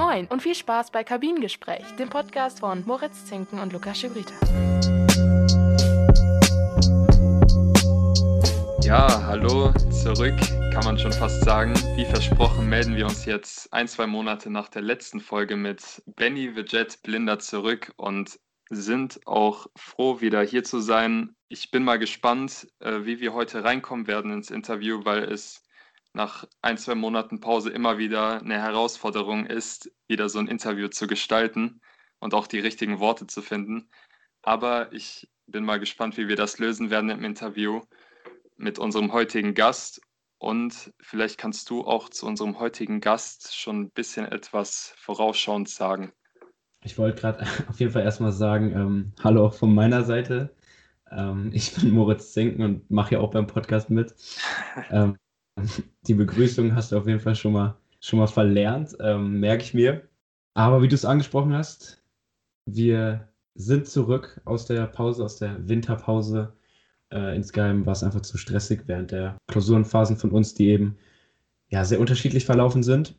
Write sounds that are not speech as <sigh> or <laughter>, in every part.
Moin und viel Spaß bei Kabinengespräch, dem Podcast von Moritz Zinken und Lukas Schibrita. Ja, hallo, zurück, kann man schon fast sagen. Wie versprochen melden wir uns jetzt ein, zwei Monate nach der letzten Folge mit Benny the Jet Blinder zurück und sind auch froh, wieder hier zu sein. Ich bin mal gespannt, äh, wie wir heute reinkommen werden ins Interview, weil es nach ein, zwei Monaten Pause immer wieder eine Herausforderung ist, wieder so ein Interview zu gestalten und auch die richtigen Worte zu finden. Aber ich bin mal gespannt, wie wir das lösen werden im Interview mit unserem heutigen Gast. Und vielleicht kannst du auch zu unserem heutigen Gast schon ein bisschen etwas vorausschauend sagen. Ich wollte gerade <laughs> auf jeden Fall erstmal sagen, ähm, hallo auch von meiner Seite. Ähm, ich bin Moritz Zinken und mache ja auch beim Podcast mit. <laughs> Ähm, <laughs> die Begrüßung hast du auf jeden Fall schon mal, schon mal verlernt, ähm, merke ich mir. Aber wie du es angesprochen hast, wir sind zurück aus der Pause, aus der Winterpause. Äh, insgeheim war es einfach zu stressig während der Klausurenphasen von uns, die eben ja, sehr unterschiedlich verlaufen sind.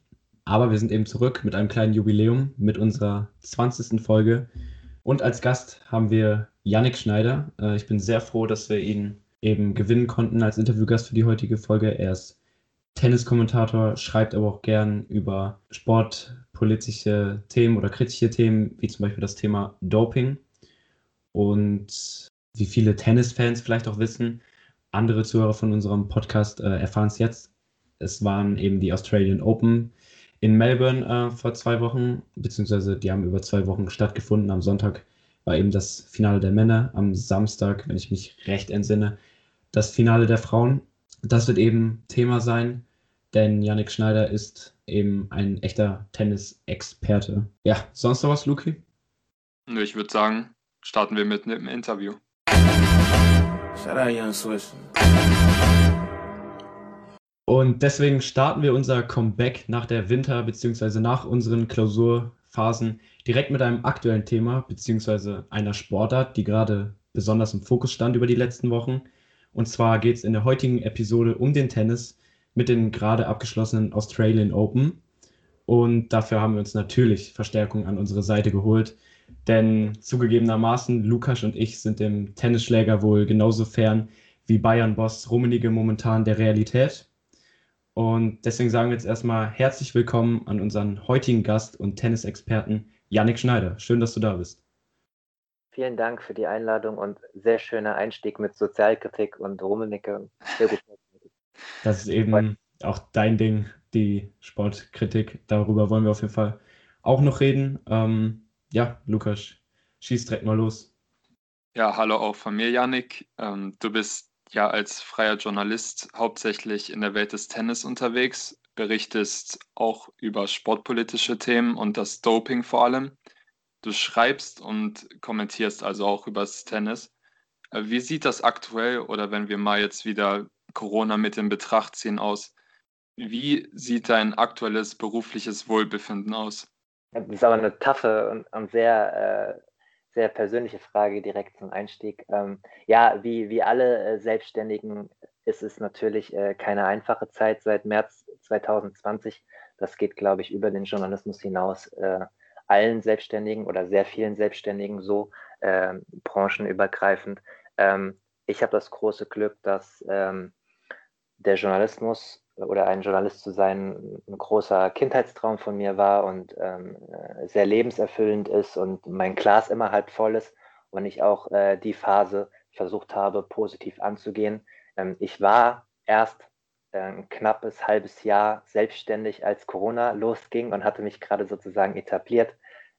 Aber wir sind eben zurück mit einem kleinen Jubiläum, mit unserer 20. Folge. Und als Gast haben wir Yannick Schneider. Äh, ich bin sehr froh, dass wir ihn eben gewinnen konnten als Interviewgast für die heutige Folge. Er ist Tenniskommentator, schreibt aber auch gern über sportpolitische Themen oder kritische Themen, wie zum Beispiel das Thema Doping. Und wie viele Tennisfans vielleicht auch wissen, andere Zuhörer von unserem Podcast äh, erfahren es jetzt. Es waren eben die Australian Open in Melbourne äh, vor zwei Wochen, beziehungsweise die haben über zwei Wochen stattgefunden. Am Sonntag war eben das Finale der Männer, am Samstag, wenn ich mich recht entsinne, das Finale der Frauen. Das wird eben Thema sein, denn Yannick Schneider ist eben ein echter Tennis-Experte. Ja, sonst noch was, Luki? Ich würde sagen, starten wir mit einem Interview. Und deswegen starten wir unser Comeback nach der Winter- bzw. nach unseren Klausurphasen direkt mit einem aktuellen Thema bzw. einer Sportart, die gerade besonders im Fokus stand über die letzten Wochen. Und zwar geht es in der heutigen Episode um den Tennis mit den gerade abgeschlossenen Australian Open. Und dafür haben wir uns natürlich Verstärkung an unsere Seite geholt. Denn zugegebenermaßen, Lukas und ich sind dem Tennisschläger wohl genauso fern wie Bayern-Boss Rummenigge momentan der Realität. Und deswegen sagen wir jetzt erstmal herzlich willkommen an unseren heutigen Gast und Tennisexperten Yannick Schneider. Schön, dass du da bist. Vielen Dank für die Einladung und sehr schöner Einstieg mit Sozialkritik und Rummenigge. Sehr gut. Das ist eben auch dein Ding, die Sportkritik. Darüber wollen wir auf jeden Fall auch noch reden. Ähm, ja, Lukas, schieß direkt mal los. Ja, hallo auch von mir, Yannick. Ähm, du bist ja als freier Journalist hauptsächlich in der Welt des Tennis unterwegs, berichtest auch über sportpolitische Themen und das Doping vor allem. Du schreibst und kommentierst also auch über das Tennis. Äh, wie sieht das aktuell oder wenn wir mal jetzt wieder Corona mit in Betracht ziehen aus? Wie sieht dein aktuelles berufliches Wohlbefinden aus? Das ist aber eine taffe und, sehr, äh, sehr persönliche Frage direkt zum Einstieg. Ähm, ja, wie, wie alle äh, Selbstständigen ist es natürlich äh, keine einfache Zeit seit März 2020. Das geht, glaube ich, über den Journalismus hinaus allen Selbstständigen oder sehr vielen Selbstständigen so, äh, branchenübergreifend. Ähm, ich habe das große Glück, dass ähm, der Journalismus oder ein Journalist zu sein ein großer Kindheitstraum von mir war und ähm, sehr lebenserfüllend ist und mein Glas immer halb voll ist und ich auch äh, die Phase versucht habe, positiv anzugehen. Ähm, ich war erst ein knappes halbes Jahr selbstständig, als Corona losging und hatte mich gerade sozusagen etabliert.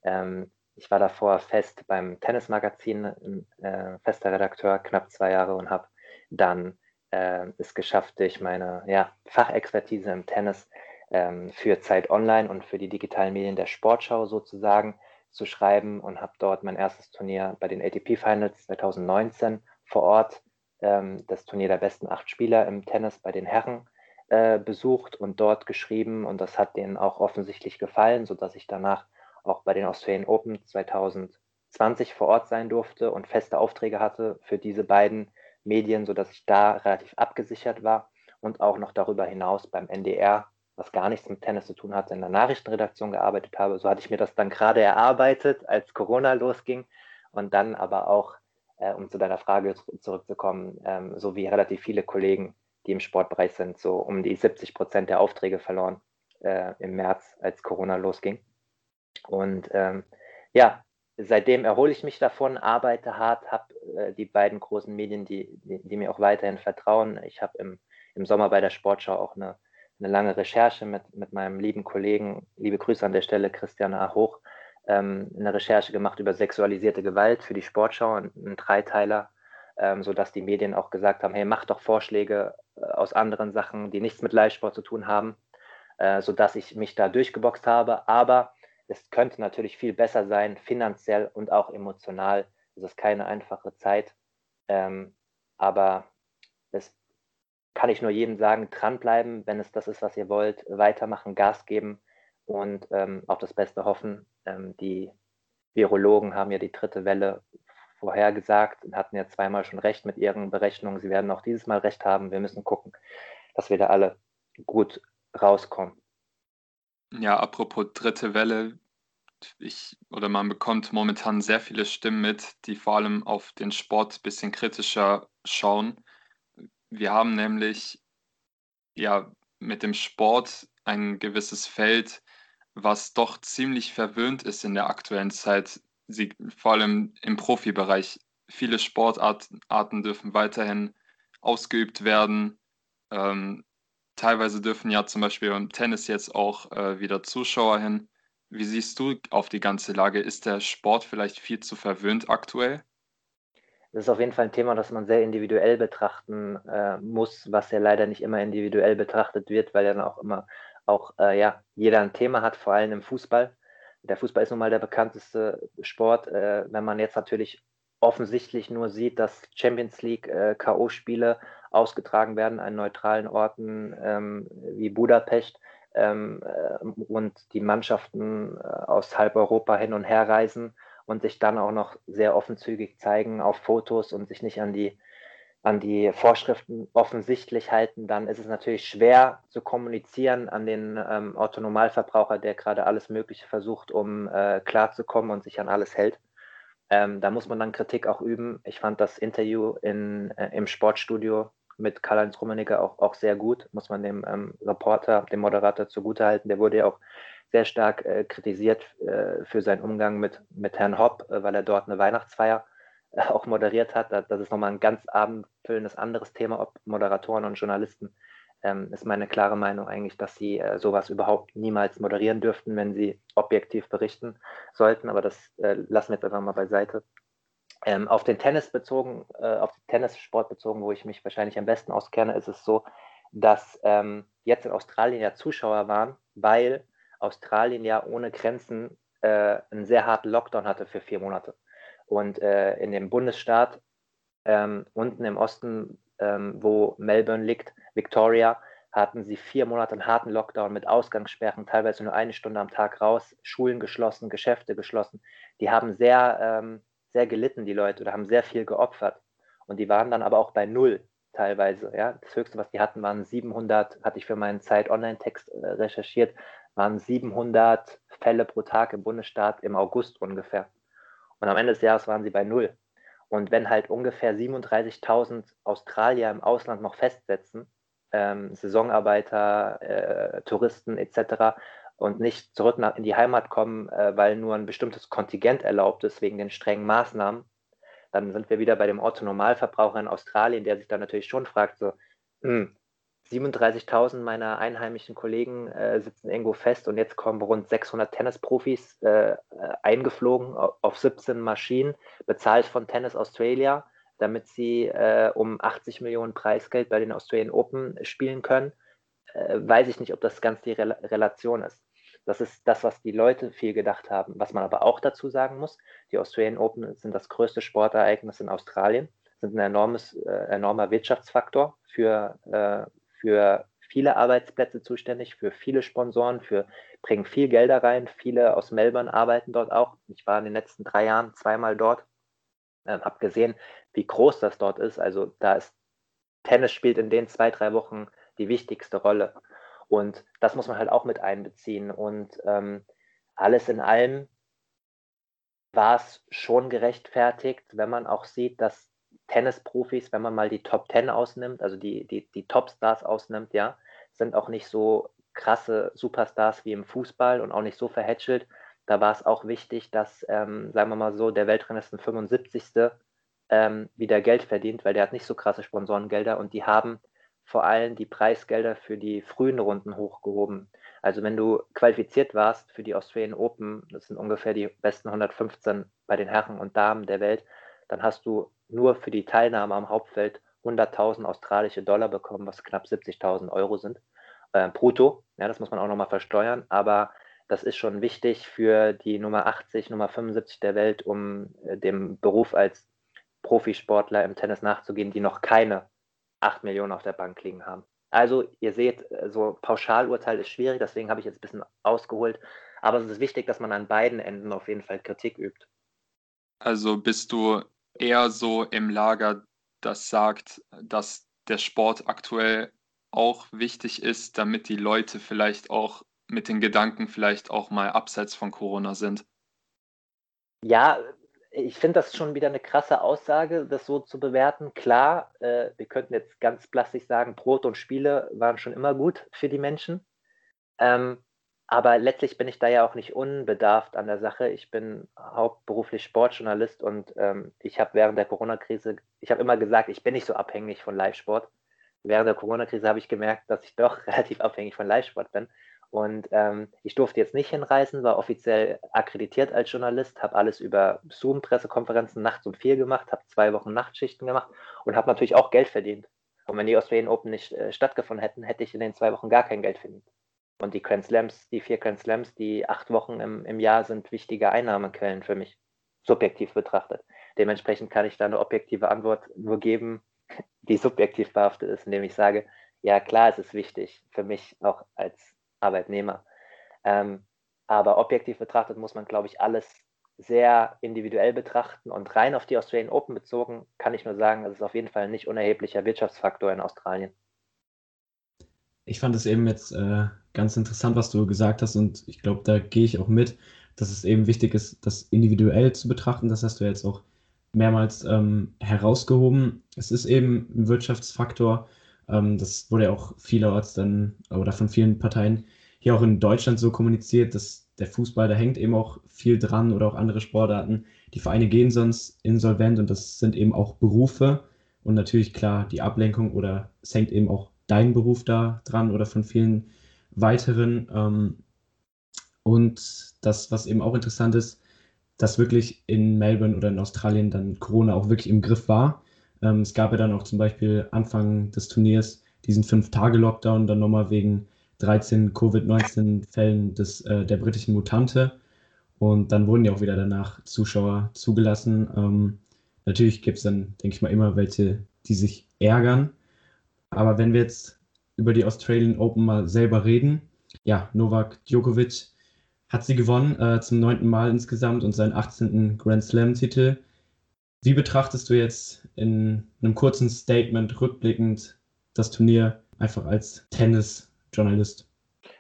Ähm, ich war davor fest beim Tennismagazin, äh, fester Redakteur, knapp zwei Jahre und habe dann äh, es geschafft, durch meine ja, Fachexpertise im Tennis ähm, für Zeit Online und für die digitalen Medien der Sportschau sozusagen zu schreiben und habe dort mein erstes Turnier bei den ATP Finals 2019 vor Ort ähm, das Turnier der besten acht Spieler im Tennis bei den Herren äh, besucht und dort geschrieben und das hat denen auch offensichtlich gefallen, sodass ich danach auch bei den Australian Open 2020 vor Ort sein durfte und feste Aufträge hatte für diese beiden Medien, sodass ich da relativ abgesichert war und auch noch darüber hinaus beim NDR, was gar nichts mit Tennis zu tun hatte, in der Nachrichtenredaktion gearbeitet habe. So hatte ich mir das dann gerade erarbeitet, als Corona losging. Und dann aber auch, äh, um zu deiner Frage zurückzukommen, ähm, so wie relativ viele Kollegen, die im Sportbereich sind, so um die 70 Prozent der Aufträge verloren äh, im März, als Corona losging. Und ähm, ja, seitdem erhole ich mich davon, arbeite hart, habe äh, die beiden großen Medien, die, die, die, mir auch weiterhin vertrauen. Ich habe im, im Sommer bei der Sportschau auch eine, eine lange Recherche mit, mit meinem lieben Kollegen, liebe Grüße an der Stelle, Christian A. Hoch, ähm, eine Recherche gemacht über sexualisierte Gewalt für die Sportschau, ein, ein Dreiteiler, ähm, sodass die Medien auch gesagt haben, hey, mach doch Vorschläge äh, aus anderen Sachen, die nichts mit Live-Sport zu tun haben, äh, sodass ich mich da durchgeboxt habe. Aber es könnte natürlich viel besser sein, finanziell und auch emotional. Es ist keine einfache Zeit. Ähm, aber es kann ich nur jedem sagen, dranbleiben, wenn es das ist, was ihr wollt, weitermachen, Gas geben und ähm, auf das Beste hoffen. Ähm, die Virologen haben ja die dritte Welle vorhergesagt und hatten ja zweimal schon recht mit ihren Berechnungen. Sie werden auch dieses Mal recht haben. Wir müssen gucken, dass wir da alle gut rauskommen. Ja, apropos dritte Welle, ich oder man bekommt momentan sehr viele Stimmen mit, die vor allem auf den Sport ein bisschen kritischer schauen. Wir haben nämlich ja mit dem Sport ein gewisses Feld, was doch ziemlich verwöhnt ist in der aktuellen Zeit, Sie, vor allem im Profibereich. Viele Sportarten dürfen weiterhin ausgeübt werden. Ähm, teilweise dürfen ja zum Beispiel im Tennis jetzt auch äh, wieder Zuschauer hin. Wie siehst du auf die ganze Lage? Ist der Sport vielleicht viel zu verwöhnt aktuell? Das ist auf jeden Fall ein Thema, das man sehr individuell betrachten äh, muss, was ja leider nicht immer individuell betrachtet wird, weil ja dann auch immer auch äh, ja, jeder ein Thema hat, vor allem im Fußball. Der Fußball ist nun mal der bekannteste Sport. Äh, wenn man jetzt natürlich offensichtlich nur sieht, dass Champions League äh, K.O.-Spiele ausgetragen werden an neutralen Orten ähm, wie Budapest ähm, äh, und die Mannschaften äh, aus halb Europa hin und her reisen und sich dann auch noch sehr offenzügig zeigen auf Fotos und sich nicht an die an die Vorschriften offensichtlich halten, dann ist es natürlich schwer zu kommunizieren an den ähm, Autonomalverbraucher, der gerade alles Mögliche versucht, um äh, klarzukommen und sich an alles hält. Ähm, da muss man dann Kritik auch üben. Ich fand das Interview in, äh, im Sportstudio mit Karl-Heinz Rummenigge auch, auch sehr gut, muss man dem ähm, Reporter, dem Moderator zugutehalten. Der wurde ja auch sehr stark äh, kritisiert äh, für seinen Umgang mit, mit Herrn Hopp, äh, weil er dort eine Weihnachtsfeier auch moderiert hat. Das ist nochmal ein ganz abendfüllendes anderes Thema, ob Moderatoren und Journalisten. Ähm, ist meine klare Meinung eigentlich, dass sie äh, sowas überhaupt niemals moderieren dürften, wenn sie objektiv berichten sollten. Aber das äh, lassen wir jetzt einfach mal beiseite. Ähm, auf den Tennis bezogen, äh, auf den Tennissport bezogen, wo ich mich wahrscheinlich am besten auskenne, ist es so, dass ähm, jetzt in Australien ja Zuschauer waren, weil Australien ja ohne Grenzen äh, einen sehr harten Lockdown hatte für vier Monate. Und äh, in dem Bundesstaat ähm, unten im Osten, ähm, wo Melbourne liegt, Victoria, hatten sie vier Monate einen harten Lockdown mit Ausgangssperren, teilweise nur eine Stunde am Tag raus, Schulen geschlossen, Geschäfte geschlossen. Die haben sehr, ähm, sehr gelitten, die Leute, oder haben sehr viel geopfert. Und die waren dann aber auch bei Null teilweise. Ja? Das Höchste, was die hatten, waren 700, hatte ich für meinen Zeit-Online-Text äh, recherchiert, waren 700 Fälle pro Tag im Bundesstaat im August ungefähr. Und am Ende des Jahres waren sie bei null. Und wenn halt ungefähr 37.000 Australier im Ausland noch festsetzen, ähm, Saisonarbeiter, äh, Touristen etc., und nicht zurück nach, in die Heimat kommen, äh, weil nur ein bestimmtes Kontingent erlaubt ist wegen den strengen Maßnahmen, dann sind wir wieder bei dem Otto-Normalverbraucher in Australien, der sich dann natürlich schon fragt, so, hm, 37.000 meiner einheimischen Kollegen äh, sitzen irgendwo fest und jetzt kommen rund 600 Tennisprofis äh, eingeflogen auf 17 Maschinen, bezahlt von Tennis Australia, damit sie äh, um 80 Millionen Preisgeld bei den Australian Open spielen können. Äh, weiß ich nicht, ob das ganz die Re Relation ist. Das ist das, was die Leute viel gedacht haben. Was man aber auch dazu sagen muss, die Australian Open sind das größte Sportereignis in Australien, sind ein enormes, äh, enormer Wirtschaftsfaktor für, äh, für viele Arbeitsplätze zuständig, für viele Sponsoren, für bringen viel Gelder rein. Viele aus Melbourne arbeiten dort auch. Ich war in den letzten drei Jahren zweimal dort, ähm, habe gesehen, wie groß das dort ist. Also da ist Tennis spielt in den zwei, drei Wochen die wichtigste Rolle. Und das muss man halt auch mit einbeziehen. Und ähm, alles in allem war es schon gerechtfertigt, wenn man auch sieht, dass Tennisprofis, wenn man mal die Top Ten ausnimmt, also die, die, die Topstars ausnimmt, ja, sind auch nicht so krasse Superstars wie im Fußball und auch nicht so verhätschelt. Da war es auch wichtig, dass, ähm, sagen wir mal so, der Weltranglisten 75. Ähm, wieder Geld verdient, weil der hat nicht so krasse Sponsorengelder und die haben vor allem die Preisgelder für die frühen Runden hochgehoben. Also wenn du qualifiziert warst für die Australian Open, das sind ungefähr die besten 115 bei den Herren und Damen der Welt, dann hast du nur für die Teilnahme am Hauptfeld 100.000 australische Dollar bekommen, was knapp 70.000 Euro sind, äh, brutto. Ja, das muss man auch nochmal versteuern, aber das ist schon wichtig für die Nummer 80, Nummer 75 der Welt, um äh, dem Beruf als Profisportler im Tennis nachzugehen, die noch keine 8 Millionen auf der Bank liegen haben. Also ihr seht, so Pauschalurteil ist schwierig, deswegen habe ich jetzt ein bisschen ausgeholt. Aber es ist wichtig, dass man an beiden Enden auf jeden Fall Kritik übt. Also bist du eher so im Lager, das sagt, dass der Sport aktuell auch wichtig ist, damit die Leute vielleicht auch mit den Gedanken vielleicht auch mal abseits von Corona sind? Ja, ich finde das schon wieder eine krasse Aussage, das so zu bewerten. Klar, äh, wir könnten jetzt ganz plastisch sagen, Brot und Spiele waren schon immer gut für die Menschen. Ähm, aber letztlich bin ich da ja auch nicht unbedarft an der Sache. Ich bin hauptberuflich Sportjournalist und ähm, ich habe während der Corona-Krise, ich habe immer gesagt, ich bin nicht so abhängig von Live-Sport. Während der Corona-Krise habe ich gemerkt, dass ich doch <laughs> relativ abhängig von Live-Sport bin. Und ähm, ich durfte jetzt nicht hinreisen, war offiziell akkreditiert als Journalist, habe alles über Zoom-Pressekonferenzen nachts um vier gemacht, habe zwei Wochen Nachtschichten gemacht und habe natürlich auch Geld verdient. Und wenn die Australian Open nicht äh, stattgefunden hätten, hätte ich in den zwei Wochen gar kein Geld verdient. Und die Grand Slams, die vier Grand Slams, die acht Wochen im, im Jahr sind wichtige Einnahmequellen für mich, subjektiv betrachtet. Dementsprechend kann ich da eine objektive Antwort nur geben, die subjektiv behaftet ist, indem ich sage, ja klar, es ist wichtig für mich auch als Arbeitnehmer. Ähm, aber objektiv betrachtet muss man, glaube ich, alles sehr individuell betrachten und rein auf die Australian Open bezogen kann ich nur sagen, es ist auf jeden Fall ein nicht unerheblicher Wirtschaftsfaktor in Australien. Ich fand es eben jetzt äh, ganz interessant, was du gesagt hast und ich glaube, da gehe ich auch mit, dass es eben wichtig ist, das individuell zu betrachten. Das hast du jetzt auch mehrmals ähm, herausgehoben. Es ist eben ein Wirtschaftsfaktor ähm, das wurde ja auch vielerorts dann oder von vielen Parteien hier auch in Deutschland so kommuniziert, dass der Fußball, da hängt eben auch viel dran oder auch andere Sportarten. Die Vereine gehen sonst insolvent und das sind eben auch Berufe und natürlich klar die Ablenkung oder es hängt eben auch dein Beruf da dran oder von vielen weiteren. Ähm, und das, was eben auch interessant ist, dass wirklich in Melbourne oder in Australien dann Corona auch wirklich im Griff war. Ähm, es gab ja dann auch zum Beispiel Anfang des Turniers diesen Fünf-Tage-Lockdown, dann nochmal wegen 13 Covid-19-Fällen äh, der britischen Mutante. Und dann wurden ja auch wieder danach Zuschauer zugelassen. Ähm, natürlich gibt es dann, denke ich mal, immer welche, die sich ärgern. Aber wenn wir jetzt über die Australian Open mal selber reden, ja, Novak Djokovic hat sie gewonnen, äh, zum neunten Mal insgesamt und seinen 18. Grand Slam-Titel. Wie betrachtest du jetzt in einem kurzen Statement rückblickend das Turnier einfach als Tennisjournalist?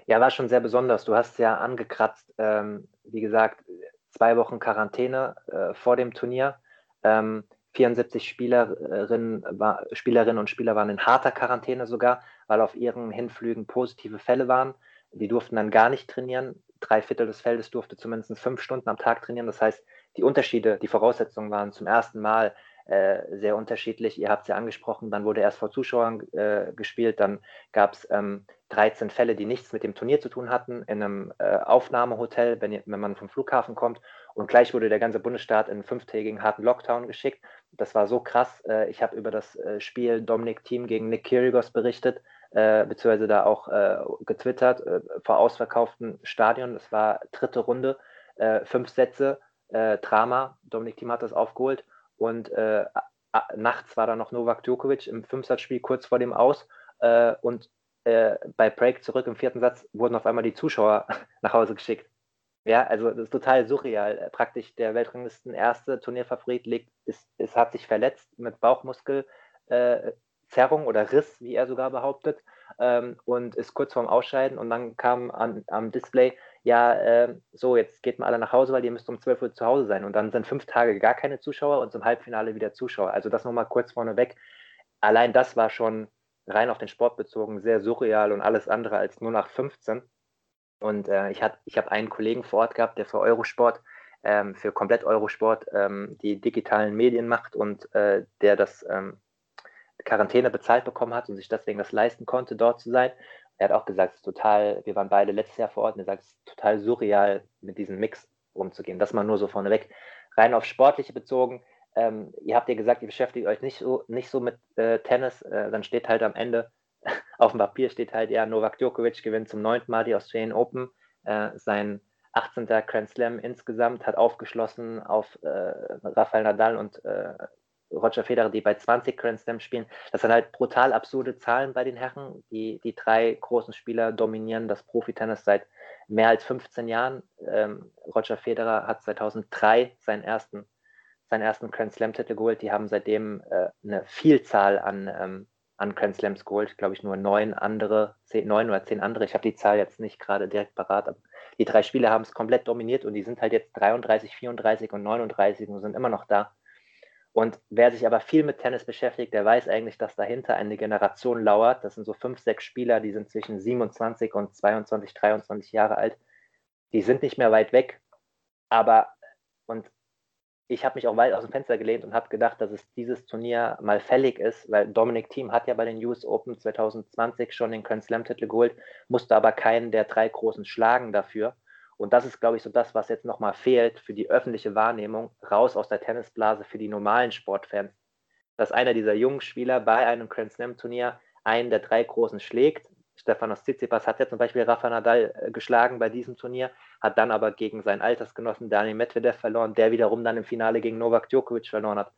Ja, war schon sehr besonders. Du hast ja angekratzt, ähm, wie gesagt, zwei Wochen Quarantäne äh, vor dem Turnier. Ähm, 74 Spielerinnen, war, Spielerinnen und Spieler waren in harter Quarantäne sogar, weil auf ihren Hinflügen positive Fälle waren. Die durften dann gar nicht trainieren. Drei Viertel des Feldes durfte zumindest fünf Stunden am Tag trainieren. Das heißt, die Unterschiede, die Voraussetzungen waren zum ersten Mal äh, sehr unterschiedlich. Ihr habt es ja angesprochen, dann wurde erst vor Zuschauern äh, gespielt, dann gab es ähm, 13 Fälle, die nichts mit dem Turnier zu tun hatten, in einem äh, Aufnahmehotel, wenn, wenn man vom Flughafen kommt. Und gleich wurde der ganze Bundesstaat in einen fünftägigen harten Lockdown geschickt. Das war so krass. Äh, ich habe über das äh, Spiel Dominik Team gegen Nick Kyrgios berichtet, äh, beziehungsweise da auch getwittert, vor ausverkauftem Stadion. Das war dritte Runde, fünf Sätze äh, Drama. Dominik Thiem hat das aufgeholt. Und äh, nachts war dann noch Novak Djokovic im Fünfsatzspiel kurz vor dem Aus. Äh, und äh, bei Break zurück im vierten Satz wurden auf einmal die Zuschauer <laughs> nach Hause geschickt. Ja, also das ist total surreal. Äh, praktisch der Weltranglisten erste Turnierfavorit liegt, ist, ist, hat sich verletzt mit Bauchmuskelzerrung äh, oder Riss, wie er sogar behauptet. ähm, und ist kurz vorm Ausscheiden und dann kam an, am Display, ja, äh, so, jetzt geht mal alle nach Hause, weil ihr müsst um 12 Uhr zu Hause sein. Und dann sind fünf Tage gar keine Zuschauer und zum Halbfinale wieder Zuschauer. Also das nochmal kurz vorneweg. Allein das war schon rein auf den Sport bezogen sehr surreal und alles andere als nur nach 15. Und äh, ich, ich habe einen Kollegen vor Ort gehabt, der für Eurosport, ähm, für komplett Eurosport ähm, die digitalen Medien macht und äh, der das ähm, Quarantäne bezahlt bekommen hat und sich deswegen das leisten konnte, dort zu sein. Er hat auch gesagt, es ist total, wir waren beide letztes Jahr vor Ort und er sagt, es ist total surreal, mit diesem Mix umzugehen. Das mal nur so vorneweg. Rein auf Sportliche bezogen, ähm, ihr habt ja gesagt, ihr beschäftigt euch nicht so, nicht so mit äh, Tennis, äh, dann steht halt am Ende, <laughs> auf dem Papier steht halt, ja, Novak Djokovic gewinnt zum neunten Mal die Australian Open, äh, sein 18. Grand Slam insgesamt, hat aufgeschlossen auf äh, Rafael Nadal und äh, Roger Federer, die bei 20 Grand Slam spielen. Das sind halt brutal absurde Zahlen bei den Herren. Die, die drei großen Spieler dominieren das Profitennis seit mehr als 15 Jahren. Ähm, Roger Federer hat 2003 seinen ersten seinen ersten Grand Slam-Titel geholt. Die haben seitdem äh, eine Vielzahl an, ähm, an Grand Slams geholt. Glaube ich, nur neun andere, zehn, neun oder zehn andere. Ich habe die Zahl jetzt nicht gerade direkt parat, aber die drei Spieler haben es komplett dominiert und die sind halt jetzt 33, 34 und 39 und sind immer noch da. Und wer sich aber viel mit Tennis beschäftigt, der weiß eigentlich, dass dahinter eine Generation lauert. Das sind so fünf, sechs Spieler, die sind zwischen 27 und 22, 23 Jahre alt. Die sind nicht mehr weit weg. Aber, und ich habe mich auch weit aus dem Fenster gelehnt und habe gedacht, dass es dieses Turnier mal fällig ist, weil Dominic Thiem hat ja bei den US Open 2020 schon den Grand Slam-Titel geholt, musste aber keinen der drei Großen schlagen dafür. Und das ist, glaube ich, so das, was jetzt nochmal fehlt für die öffentliche Wahrnehmung, raus aus der Tennisblase für die normalen Sportfans. Dass einer dieser jungen Spieler bei einem Grand Slam-Turnier einen der drei Großen schlägt, Stefanos Tsitsipas hat ja zum Beispiel Rafa Nadal äh, geschlagen bei diesem Turnier, hat dann aber gegen seinen Altersgenossen Daniel Medvedev verloren, der wiederum dann im Finale gegen Novak Djokovic verloren hat.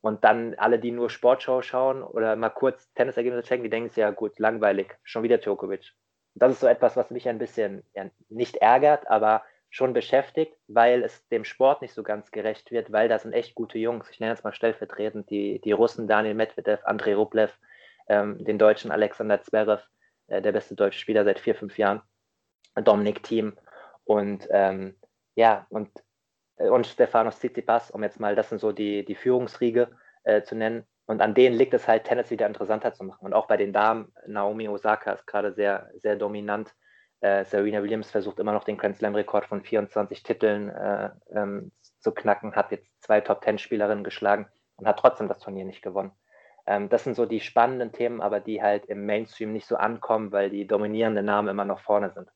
Und dann alle, die nur Sportschau schauen oder mal kurz Tennisergebnisse checken, die denken sich, ja gut, langweilig, schon wieder Djokovic. Das ist so etwas, was mich ein bisschen ja, nicht ärgert, aber schon beschäftigt, weil es dem Sport nicht so ganz gerecht wird, weil das sind echt gute Jungs. Ich nenne jetzt mal stellvertretend die, die Russen Daniel Medvedev, Andrei Rublev, ähm, den Deutschen Alexander Zverev, äh, der beste deutsche Spieler seit vier, fünf Jahren, Dominik Thiem und ähm, ja, und, äh, und Stefanos Tsitsipas, um jetzt mal, das sind so die, die Führungsriege äh, zu nennen. Und an denen liegt es halt, Tennis wieder interessanter zu machen. Und auch bei den Damen, Naomi Osaka ist gerade sehr, sehr dominant. Äh, Serena Williams versucht immer noch den Grand Slam-Rekord von 24 Titeln äh, ähm, zu knacken, hat jetzt zwei Top-10-Spielerinnen geschlagen und hat trotzdem das Turnier nicht gewonnen. Ähm, das sind so die spannenden Themen, aber die halt im Mainstream nicht so ankommen, weil die dominierenden Namen immer noch vorne sind.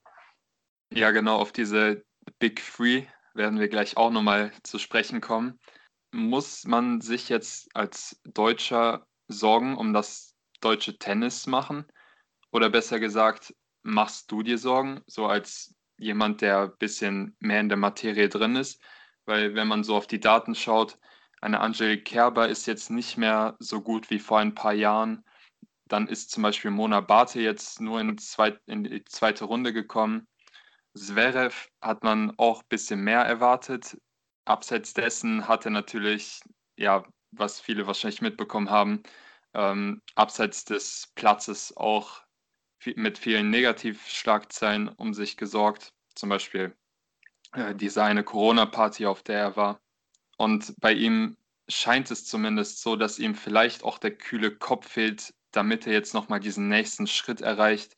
Ja, genau, auf diese Big Three werden wir gleich auch nochmal zu sprechen kommen. Muss man sich jetzt als Deutscher Sorgen um das deutsche Tennis machen? Oder besser gesagt, machst du dir Sorgen, so als jemand, der ein bisschen mehr in der Materie drin ist? Weil wenn man so auf die Daten schaut, eine Angelique Kerber ist jetzt nicht mehr so gut wie vor ein paar Jahren. Dann ist zum Beispiel Mona Barthe jetzt nur in, zweit, in die zweite Runde gekommen. Zverev hat man auch ein bisschen mehr erwartet. Abseits dessen hatte natürlich, ja, was viele wahrscheinlich mitbekommen haben, ähm, abseits des Platzes auch mit vielen Negativschlagzeilen um sich gesorgt. Zum Beispiel äh, diese eine Corona-Party, auf der er war. Und bei ihm scheint es zumindest so, dass ihm vielleicht auch der kühle Kopf fehlt, damit er jetzt nochmal diesen nächsten Schritt erreicht,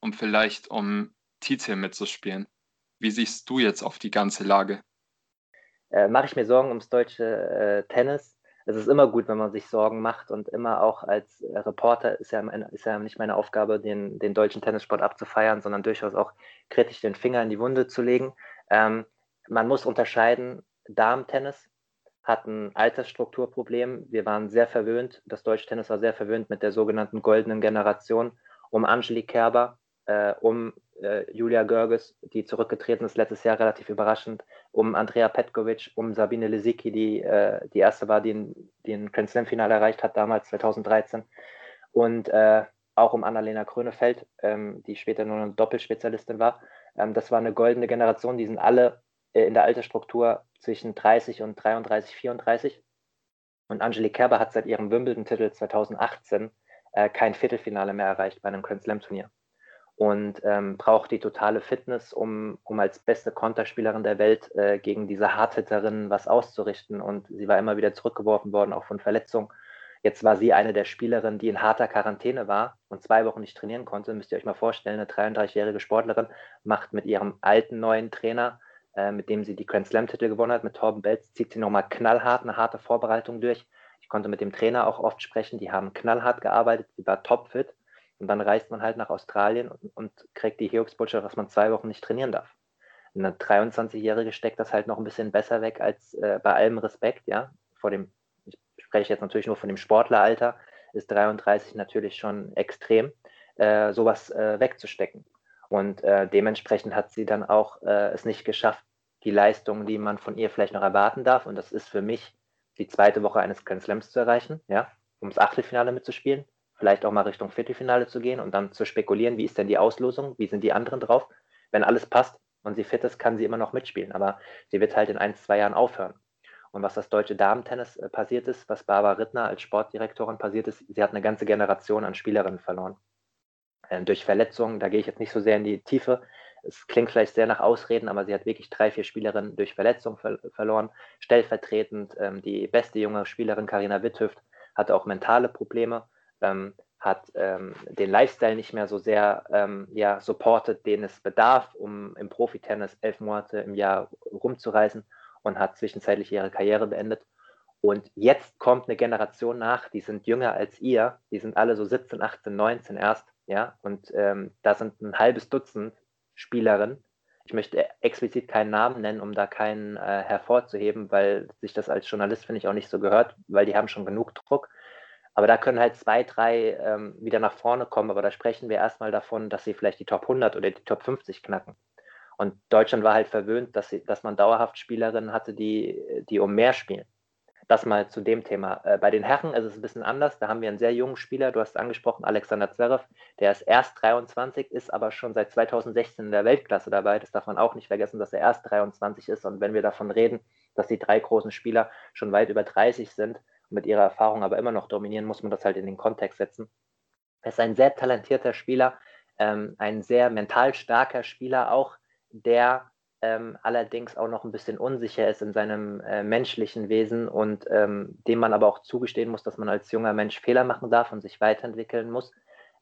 um vielleicht um Titel mitzuspielen. Wie siehst du jetzt auf die ganze Lage? Äh, Mache ich mir Sorgen ums deutsche äh, Tennis? Es ist immer gut, wenn man sich Sorgen macht und immer auch als Reporter ist ja, ist ja nicht meine Aufgabe, den, den deutschen Tennissport abzufeiern, sondern durchaus auch kritisch den Finger in die Wunde zu legen. Ähm, man muss unterscheiden Damen-Tennis hat ein Altersstrukturproblem. Wir waren sehr verwöhnt, das deutsche Tennis war sehr verwöhnt mit der sogenannten goldenen Generation um Angelique Kerber, äh, um äh, Julia Görges, die zurückgetreten ist letztes Jahr relativ überraschend, um Andrea Petkovic, um Sabine Lisicki, die äh, die erste war, die, ein Grand Slam-Finale erreicht hat, damals 2013. Und äh, auch um Annalena Krönefeld, ähm, die später nur eine Doppelspezialistin war. Ähm, das war eine goldene Generation, die sind alle äh, in der Altersstruktur zwischen 30 und 33, 34. Und Angelique Kerber hat seit ihrem Wimbledon-Titel 2018 äh, kein Viertelfinale mehr erreicht bei einem Grand Slam Turnier und ähm, braucht die totale Fitness, um, um als beste Konterspielerin der Welt äh, gegen diese Hardhitterin was auszurichten. Und sie war immer wieder zurückgeworfen worden, auch von Verletzungen. Jetzt war sie eine der Spielerinnen, die in harter Quarantäne war und zwei Wochen nicht trainieren konnte. Müsst ihr euch mal vorstellen, eine 33-jährige Sportlerin macht mit ihrem alten neuen Trainer, äh, mit dem sie die Grand Slam-Titel gewonnen hat, mit Torben Belz, zieht sie nochmal knallhart eine harte Vorbereitung durch. Ich konnte mit dem Trainer auch oft sprechen, die haben knallhart gearbeitet, sie war topfit und dann reist man halt nach Australien und, und kriegt die Hiobsbotschaft, dass man zwei Wochen nicht trainieren darf. Eine 23-Jährige steckt das halt noch ein bisschen besser weg als äh, bei allem Respekt, ja. Vor dem, ich spreche jetzt natürlich nur von dem Sportleralter, ist 33 natürlich schon extrem, äh, sowas äh, wegzustecken. Und äh, dementsprechend hat sie dann auch äh, es nicht geschafft, die Leistung, die man von ihr vielleicht noch erwarten darf, und das ist für mich die zweite Woche eines Grand Slams zu erreichen, ja, um das Achtelfinale mitzuspielen, vielleicht auch mal Richtung Viertelfinale zu gehen und dann zu spekulieren, wie ist denn die Auslosung, wie sind die anderen drauf. Wenn alles passt und sie fit ist, kann sie immer noch mitspielen, aber sie wird halt in ein, zwei Jahren aufhören. Und was das deutsche Damentennis äh, passiert ist, was Barbara Rittner als Sportdirektorin passiert ist, sie hat eine ganze Generation an Spielerinnen verloren. Äh, durch Verletzungen, da gehe ich jetzt nicht so sehr in die Tiefe. Es klingt vielleicht sehr nach Ausreden, aber sie hat wirklich drei, vier Spielerinnen durch Verletzungen ver verloren. Stellvertretend ähm, die beste junge Spielerin Karina Witthüft hatte auch mentale Probleme ähm, hat ähm, den Lifestyle nicht mehr so sehr ähm, ja, supportet, den es bedarf, um im Profitennis elf Monate im Jahr rumzureisen und hat zwischenzeitlich ihre Karriere beendet. Und jetzt kommt eine Generation nach, die sind jünger als ihr, die sind alle so 17, 18, 19 erst, ja, und ähm, da sind ein halbes Dutzend Spielerinnen. Ich möchte explizit keinen Namen nennen, um da keinen äh, hervorzuheben, weil sich das als Journalist, finde ich, auch nicht so gehört, weil die haben schon genug Druck. Aber da können halt zwei, drei ähm, wieder nach vorne kommen. Aber da sprechen wir erstmal davon, dass sie vielleicht die Top 100 oder die Top 50 knacken. Und Deutschland war halt verwöhnt, dass, sie, dass man dauerhaft Spielerinnen hatte, die, die um mehr spielen. Das mal zu dem Thema. Äh, bei den Herren ist es ein bisschen anders. Da haben wir einen sehr jungen Spieler, du hast angesprochen, Alexander Zverev. Der ist erst 23, ist aber schon seit 2016 in der Weltklasse dabei. Das darf man auch nicht vergessen, dass er erst 23 ist. Und wenn wir davon reden, dass die drei großen Spieler schon weit über 30 sind, mit ihrer Erfahrung aber immer noch dominieren, muss man das halt in den Kontext setzen. Er ist ein sehr talentierter Spieler, ähm, ein sehr mental starker Spieler auch, der ähm, allerdings auch noch ein bisschen unsicher ist in seinem äh, menschlichen Wesen und ähm, dem man aber auch zugestehen muss, dass man als junger Mensch Fehler machen darf und sich weiterentwickeln muss.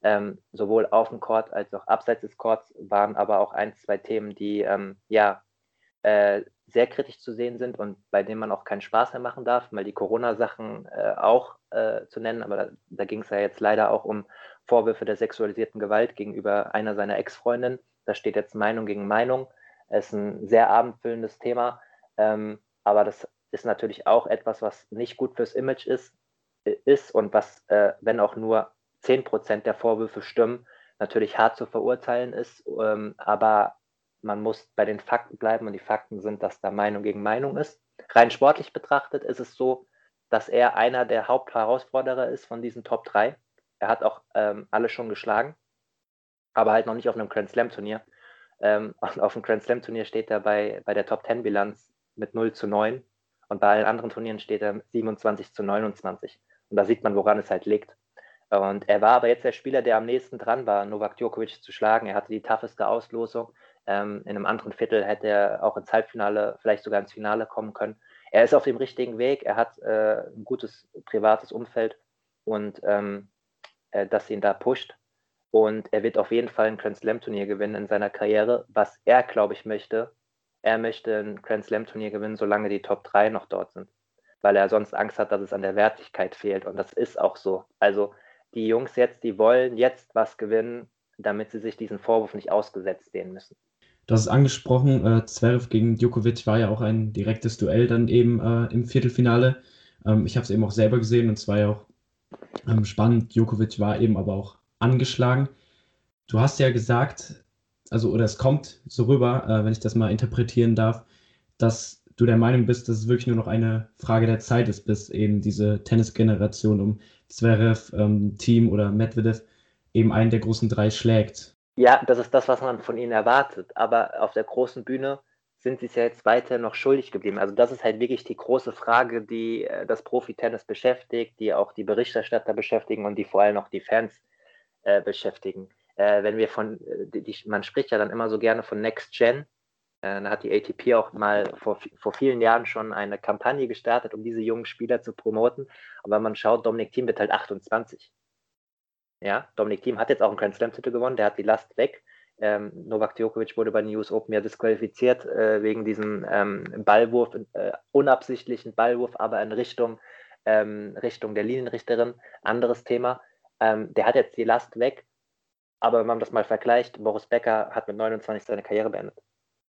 Ähm, sowohl auf dem Court als auch abseits des Courts waren aber auch ein, zwei Themen, die ähm, ja äh, sehr kritisch zu sehen sind und bei denen man auch keinen Spaß mehr machen darf, mal die Corona-Sachen äh, auch äh, zu nennen, aber da, da ging es ja jetzt leider auch um Vorwürfe der sexualisierten Gewalt gegenüber einer seiner Ex-Freundinnen. Da steht jetzt Meinung gegen Meinung. Es ist ein sehr abendfüllendes Thema, ähm, aber das ist natürlich auch etwas, was nicht gut fürs Image ist, äh, ist und was, äh, wenn auch nur 10% der Vorwürfe stimmen, natürlich hart zu verurteilen ist, ähm, aber man muss bei den Fakten bleiben und die Fakten sind, dass da Meinung gegen Meinung ist. Rein sportlich betrachtet ist es so, dass er einer der Hauptherausforderer ist von diesen Top 3. Er hat auch ähm, alle schon geschlagen, aber halt noch nicht auf einem Grand Slam Turnier. Ähm, <laughs> auf dem Grand Slam Turnier steht er bei, bei der Top 10 Bilanz mit 0 zu 9 und bei allen anderen Turnieren steht er 27 zu 29. Und da sieht man, woran es halt liegt. Und er war aber jetzt der Spieler, der am nächsten dran war, Novak Djokovic zu schlagen. Er hatte die tougheste Auslosung. Ähm, in einem anderen Viertel hätte er auch ins Halbfinale, vielleicht sogar ins Finale kommen können. Er ist auf dem richtigen Weg, er hat äh, ein gutes privates Umfeld und ähm, äh, das ihn da pusht. Und er wird auf jeden Fall ein Grand Slam-Turnier gewinnen in seiner Karriere, was er, glaube ich, möchte. Er möchte ein Grand Slam-Turnier gewinnen, solange die Top 3 noch dort sind. Weil er sonst Angst hat, dass es an der Wertigkeit fehlt. Und das ist auch so. Also die Jungs jetzt, die wollen jetzt was gewinnen, damit sie sich diesen Vorwurf nicht ausgesetzt sehen müssen. Du hast es angesprochen, äh, Zverev gegen Djokovic war ja auch ein direktes Duell dann eben äh, im Viertelfinale. Ähm, ich habe es eben auch selber gesehen und es war ja auch ähm, spannend. Djokovic war eben aber auch angeschlagen. Du hast ja gesagt, also oder es kommt so rüber, äh, wenn ich das mal interpretieren darf, dass du der Meinung bist, dass es wirklich nur noch eine Frage der Zeit ist, bis eben diese Tennisgeneration um Zverev, ähm, Team oder Medvedev eben einen der großen drei schlägt. Ja, das ist das, was man von ihnen erwartet. Aber auf der großen Bühne sind sie es ja jetzt weiter noch schuldig geblieben. Also das ist halt wirklich die große Frage, die äh, das Profi-Tennis beschäftigt, die auch die Berichterstatter beschäftigen und die vor allem auch die Fans äh, beschäftigen. Äh, wenn wir von, äh, die, man spricht ja dann immer so gerne von Next Gen. Äh, da hat die ATP auch mal vor, vor vielen Jahren schon eine Kampagne gestartet, um diese jungen Spieler zu promoten. Aber wenn man schaut, Dominik Thiem wird halt 28. Ja, Dominik Thiem hat jetzt auch einen Grand Slam-Titel gewonnen, der hat die Last weg. Ähm, Novak Djokovic wurde bei den US Open ja disqualifiziert äh, wegen diesem ähm, Ballwurf, äh, unabsichtlichen Ballwurf, aber in Richtung, ähm, Richtung der Linienrichterin. Anderes Thema. Ähm, der hat jetzt die Last weg, aber wenn man das mal vergleicht, Boris Becker hat mit 29 seine Karriere beendet.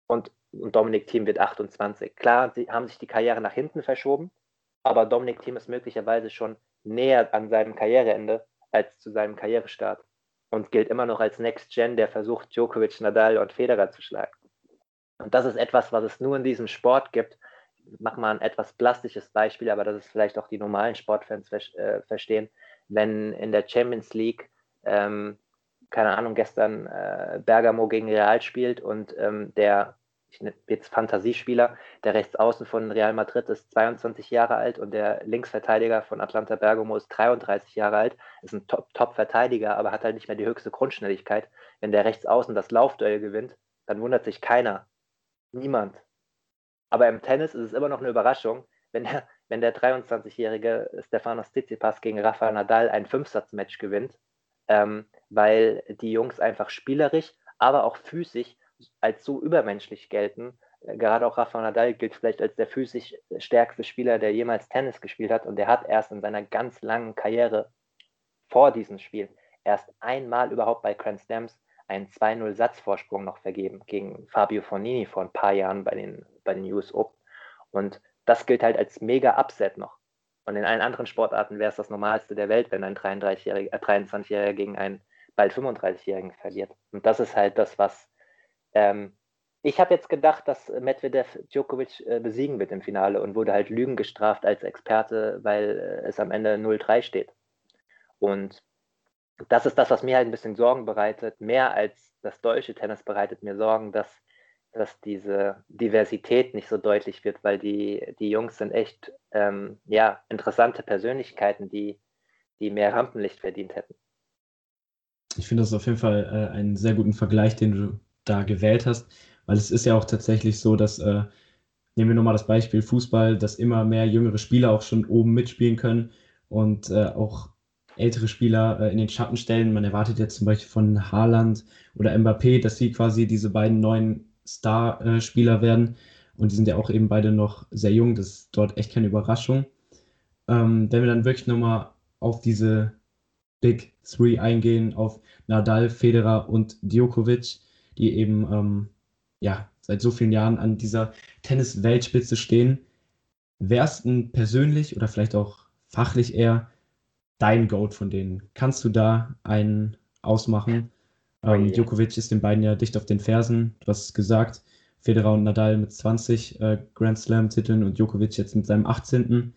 Und, und Dominik Thiem wird 28. Klar, sie haben sich die Karriere nach hinten verschoben, aber Dominik Thiem ist möglicherweise schon näher an seinem Karriereende als zu seinem Karrierestart und gilt immer noch als Next Gen, der versucht, Djokovic, Nadal und Federer zu schlagen. Und das ist etwas, was es nur in diesem Sport gibt. Ich mache mal ein etwas plastisches Beispiel, aber das ist vielleicht auch die normalen Sportfans äh, verstehen. Wenn in der Champions League, ähm, keine Ahnung, gestern äh, Bergamo gegen Real spielt und ähm, der ich nenne jetzt Fantasiespieler, der Rechtsaußen von Real Madrid ist 22 Jahre alt und der Linksverteidiger von Atlanta Bergamo ist 33 Jahre alt, ist ein Top-Verteidiger, aber hat halt nicht mehr die höchste Grundschnelligkeit. Wenn der Rechtsaußen das Laufduell gewinnt, dann wundert sich keiner. Niemand. Aber im Tennis ist es immer noch eine Überraschung, wenn der, wenn der 23-jährige Stefanos Tsitsipas gegen Rafael Nadal ein Fünfsatzmatch gewinnt, ähm, weil die Jungs einfach spielerisch, aber auch physisch als so übermenschlich gelten. Äh, gerade auch Rafa Nadal gilt vielleicht als der physisch stärkste Spieler, der jemals Tennis gespielt hat. Und der hat erst in seiner ganz langen Karriere vor diesem Spiel erst einmal überhaupt bei Grand Slams einen 2-0-Satzvorsprung noch vergeben gegen Fabio Fornini vor ein paar Jahren bei den, bei den US Open. Und das gilt halt als mega Upset noch. Und in allen anderen Sportarten wäre es das Normalste der Welt, wenn ein 33-Jähriger, äh, 23-Jähriger gegen einen bald 35-Jährigen verliert. Und das ist halt das, was ähm, ich habe jetzt gedacht, dass Medvedev Djokovic äh, besiegen wird im Finale und wurde halt Lügen gestraft als Experte, weil äh, es am Ende 0-3 steht. Und das ist das, was mir halt ein bisschen Sorgen bereitet. Mehr als das deutsche Tennis bereitet mir Sorgen, dass, dass diese Diversität nicht so deutlich wird, weil die, die Jungs sind echt ähm, ja, interessante Persönlichkeiten, die, die mehr Rampenlicht verdient hätten. Ich finde das auf jeden Fall äh, einen sehr guten Vergleich, den du da gewählt hast, weil es ist ja auch tatsächlich so, dass, äh, nehmen wir nochmal das Beispiel Fußball, dass immer mehr jüngere Spieler auch schon oben mitspielen können und äh, auch ältere Spieler äh, in den Schatten stellen. Man erwartet jetzt zum Beispiel von Haaland oder Mbappé, dass sie quasi diese beiden neuen Star-Spieler werden. Und die sind ja auch eben beide noch sehr jung. Das ist dort echt keine Überraschung. Ähm, wenn wir dann wirklich nochmal auf diese Big Three eingehen, auf Nadal, Federer und Djokovic, die eben ähm, ja, seit so vielen Jahren an dieser Tennis-Weltspitze stehen. Wärst du persönlich oder vielleicht auch fachlich eher dein Goat von denen? Kannst du da einen ausmachen? Oh ähm, Djokovic ist den beiden ja dicht auf den Fersen. Du hast es gesagt, Federer und Nadal mit 20 äh, Grand Slam-Titeln und Djokovic jetzt mit seinem 18.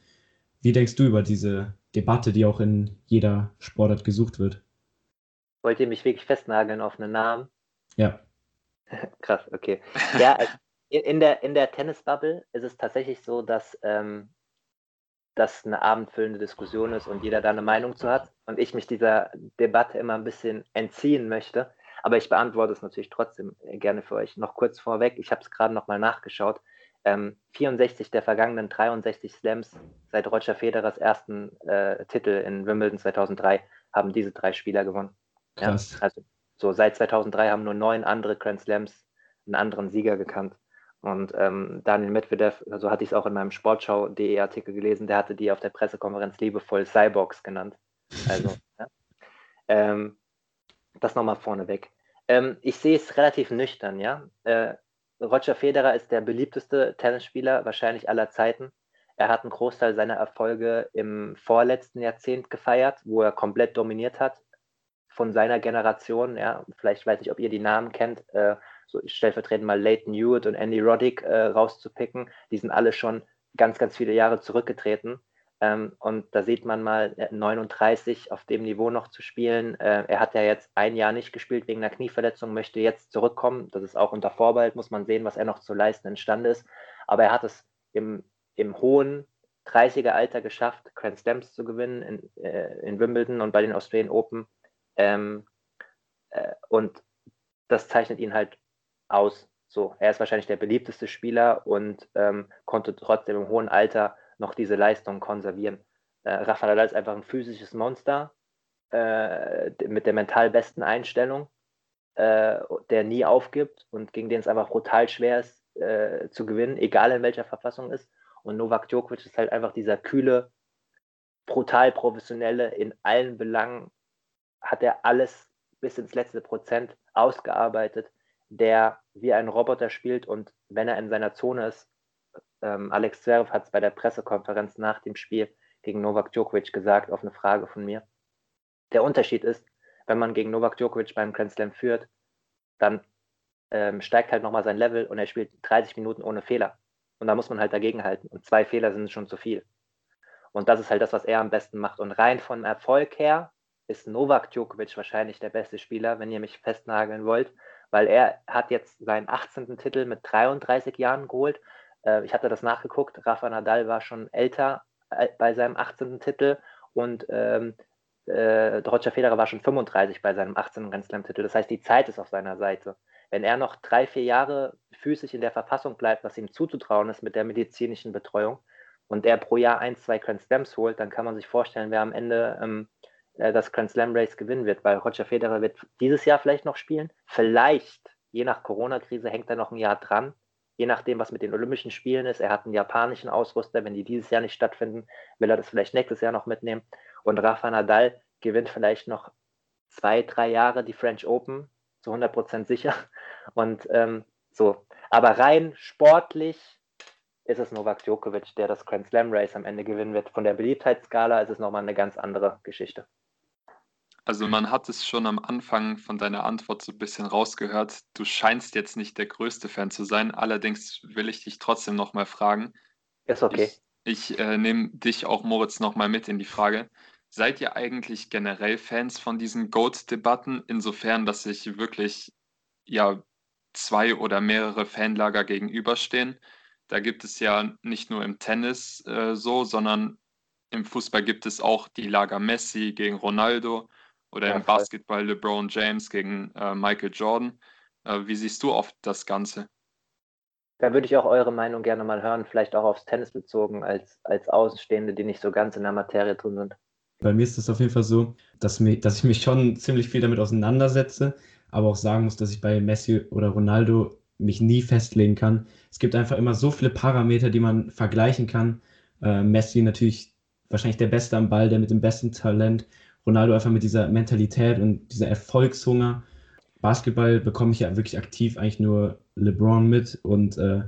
Wie denkst du über diese Debatte, die auch in jeder Sportart gesucht wird? Wollt ihr mich wirklich festnageln auf einen Namen? Ja. <laughs> Krass, okay. Ja, <laughs> also in der, in der Tennisbubble ist es tatsächlich so, dass ähm, das eine abendfüllende Diskussion ist und jeder da eine Meinung zu hat und ich mich dieser Debatte immer ein bisschen entziehen möchte. Aber ich beantworte es natürlich trotzdem gerne für euch. Noch kurz vorweg, ich habe es gerade nochmal nachgeschaut. Ähm, 64 der vergangenen 63 Slams seit Roger Federers ersten äh, Titel in Wimbledon 2003 haben diese drei Spieler gewonnen. Krass. Ja, also so seit 2003 haben nur neun andere Grand Slams einen anderen Sieger gekannt. Und ähm, Daniel Medvedev, so hatte ich es auch in meinem Sportschau.de Artikel gelesen, der hatte die auf der Pressekonferenz liebevoll Cyborgs genannt. Also, ja. <laughs> ähm, das nochmal vorneweg. Ähm, ich sehe es relativ nüchtern, ja. Äh, Roger Federer ist der beliebteste Tennisspieler wahrscheinlich aller Zeiten. Er hat einen Großteil seiner Erfolge im vorletzten Jahrzehnt gefeiert, wo er komplett dominiert hat von seiner Generation, ja, vielleicht weiß ich, ob ihr die Namen kennt, äh, so stellvertretend mal Leighton Hewitt und Andy Roddick äh, rauszupicken, die sind alle schon ganz, ganz viele Jahre zurückgetreten. Ähm, und da sieht man mal 39 äh, auf dem Niveau noch zu spielen. Äh, er hat ja jetzt ein Jahr nicht gespielt wegen einer Knieverletzung, möchte jetzt zurückkommen. Das ist auch unter Vorbehalt, muss man sehen, was er noch zu leisten imstande ist. Aber er hat es im, im hohen 30er Alter geschafft, Grand Slams zu gewinnen in, äh, in Wimbledon und bei den Australian Open. Ähm, äh, und das zeichnet ihn halt aus. So, er ist wahrscheinlich der beliebteste Spieler und ähm, konnte trotzdem im hohen Alter noch diese Leistung konservieren. Äh, Rafa Nadal ist einfach ein physisches Monster äh, mit der mental besten Einstellung, äh, der nie aufgibt und gegen den es einfach brutal schwer ist äh, zu gewinnen, egal in welcher Verfassung ist. Und Novak Djokovic ist halt einfach dieser kühle, brutal professionelle, in allen Belangen hat er alles bis ins letzte Prozent ausgearbeitet der wie ein Roboter spielt und wenn er in seiner Zone ist, ähm, Alex Zverev hat es bei der Pressekonferenz nach dem Spiel gegen Novak Djokovic gesagt, auf eine Frage von mir. Der Unterschied ist, wenn man gegen Novak Djokovic beim Grand Slam führt, dann ähm, steigt halt nochmal sein Level und er spielt 30 Minuten ohne Fehler. Und da muss man halt dagegenhalten. Und zwei Fehler sind schon zu viel. Und das ist halt das, was er am besten macht. Und rein von Erfolg her ist Novak Djokovic wahrscheinlich der beste Spieler, wenn ihr mich festnageln wollt weil er hat jetzt seinen 18. Titel mit 33 Jahren geholt. Äh, ich hatte das nachgeguckt. Rafa Nadal war schon älter äh, bei seinem 18. Titel und ähm, äh, Roger Federer war schon 35 bei seinem 18. Grand Slam-Titel. Das heißt, die Zeit ist auf seiner Seite. Wenn er noch drei, vier Jahre physisch in der Verfassung bleibt, was ihm zuzutrauen ist mit der medizinischen Betreuung, und er pro Jahr ein, zwei Grand Slams holt, dann kann man sich vorstellen, wer am Ende ähm, äh, das Grand Slam Race gewinnen wird, weil Roger Federer wird dieses Jahr vielleicht noch spielen. Vielleicht, je nach Corona-Krise, hängt er noch ein Jahr dran. Je nachdem, was mit den Olympischen Spielen ist. Er hat einen japanischen Ausrüster. Wenn die dieses Jahr nicht stattfinden, will er das vielleicht nächstes Jahr noch mitnehmen. Und Rafa Nadal gewinnt vielleicht noch zwei, drei Jahre die French Open, zu 100% sicher. Und ähm, so. Aber rein sportlich ist es Novak Djokovic, der das Grand Slam Race am Ende gewinnen wird. Von der Beliebtheitsskala ist es nochmal eine ganz andere Geschichte. Also man hat es schon am Anfang von deiner Antwort so ein bisschen rausgehört. Du scheinst jetzt nicht der größte Fan zu sein. Allerdings will ich dich trotzdem nochmal fragen. Ist okay. Ich, ich äh, nehme dich auch, Moritz, nochmal mit in die Frage. Seid ihr eigentlich generell Fans von diesen GOAT-Debatten, insofern, dass sich wirklich ja zwei oder mehrere Fanlager gegenüberstehen? Da gibt es ja nicht nur im Tennis äh, so, sondern im Fußball gibt es auch die Lager Messi gegen Ronaldo oder ja, im voll. Basketball LeBron James gegen äh, Michael Jordan. Äh, wie siehst du auf das Ganze? Da würde ich auch eure Meinung gerne mal hören, vielleicht auch aufs Tennis bezogen, als, als Außenstehende, die nicht so ganz in der Materie drin sind. Bei mir ist es auf jeden Fall so, dass, mir, dass ich mich schon ziemlich viel damit auseinandersetze, aber auch sagen muss, dass ich bei Messi oder Ronaldo mich nie festlegen kann. Es gibt einfach immer so viele Parameter, die man vergleichen kann. Äh, Messi natürlich wahrscheinlich der Beste am Ball, der mit dem besten Talent Ronaldo einfach mit dieser Mentalität und dieser Erfolgshunger. Basketball bekomme ich ja wirklich aktiv eigentlich nur LeBron mit und äh,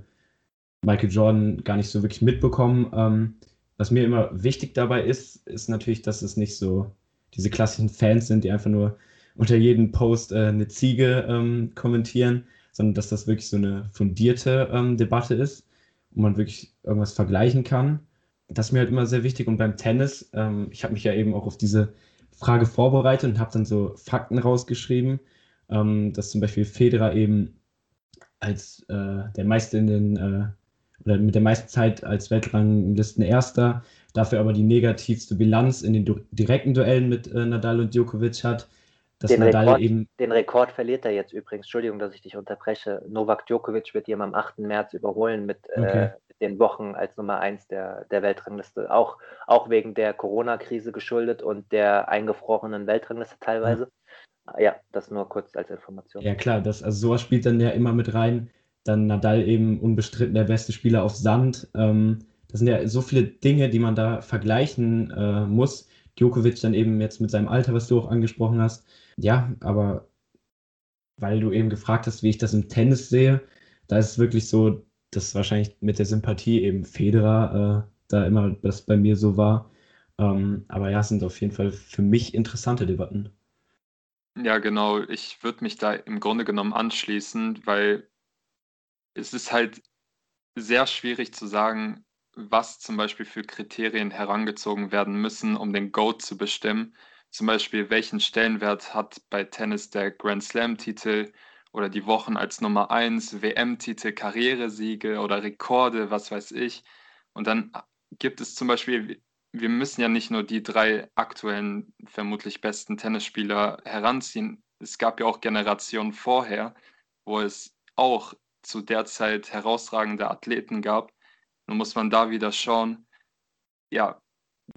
Michael Jordan gar nicht so wirklich mitbekommen. Ähm, was mir immer wichtig dabei ist, ist natürlich, dass es nicht so diese klassischen Fans sind, die einfach nur unter jedem Post äh, eine Ziege ähm, kommentieren, sondern dass das wirklich so eine fundierte ähm, Debatte ist und man wirklich irgendwas vergleichen kann. Das ist mir halt immer sehr wichtig. Und beim Tennis, ähm, ich habe mich ja eben auch auf diese Frage vorbereitet und habe dann so Fakten rausgeschrieben, ähm, dass zum Beispiel Federer eben als äh, der meiste in den äh, oder mit der meisten Zeit als Weltranglisten Erster, dafür aber die negativste Bilanz in den direkten Duellen mit äh, Nadal und Djokovic hat. Dass den, Nadal Rekord, eben den Rekord verliert er jetzt übrigens. Entschuldigung, dass ich dich unterbreche. Novak Djokovic wird ihn am 8. März überholen mit, äh, okay. Den Wochen als Nummer 1 der, der Weltrangliste. Auch, auch wegen der Corona-Krise geschuldet und der eingefrorenen Weltrangliste teilweise. Ja. ja, das nur kurz als Information. Ja, klar, das, also sowas spielt dann ja immer mit rein. Dann Nadal eben unbestritten der beste Spieler auf Sand. Ähm, das sind ja so viele Dinge, die man da vergleichen äh, muss. Djokovic dann eben jetzt mit seinem Alter, was du auch angesprochen hast. Ja, aber weil du eben gefragt hast, wie ich das im Tennis sehe, da ist es wirklich so, das wahrscheinlich mit der Sympathie eben Federer äh, da immer das bei mir so war. Ähm, aber ja, es sind auf jeden Fall für mich interessante Debatten. Ja, genau. Ich würde mich da im Grunde genommen anschließen, weil es ist halt sehr schwierig zu sagen, was zum Beispiel für Kriterien herangezogen werden müssen, um den GOAT zu bestimmen. Zum Beispiel, welchen Stellenwert hat bei Tennis der Grand Slam-Titel oder die Wochen als Nummer 1, WM-Titel, Karrieresiege oder Rekorde, was weiß ich. Und dann gibt es zum Beispiel, wir müssen ja nicht nur die drei aktuellen, vermutlich besten Tennisspieler heranziehen. Es gab ja auch Generationen vorher, wo es auch zu der Zeit herausragende Athleten gab. Nun muss man da wieder schauen, ja,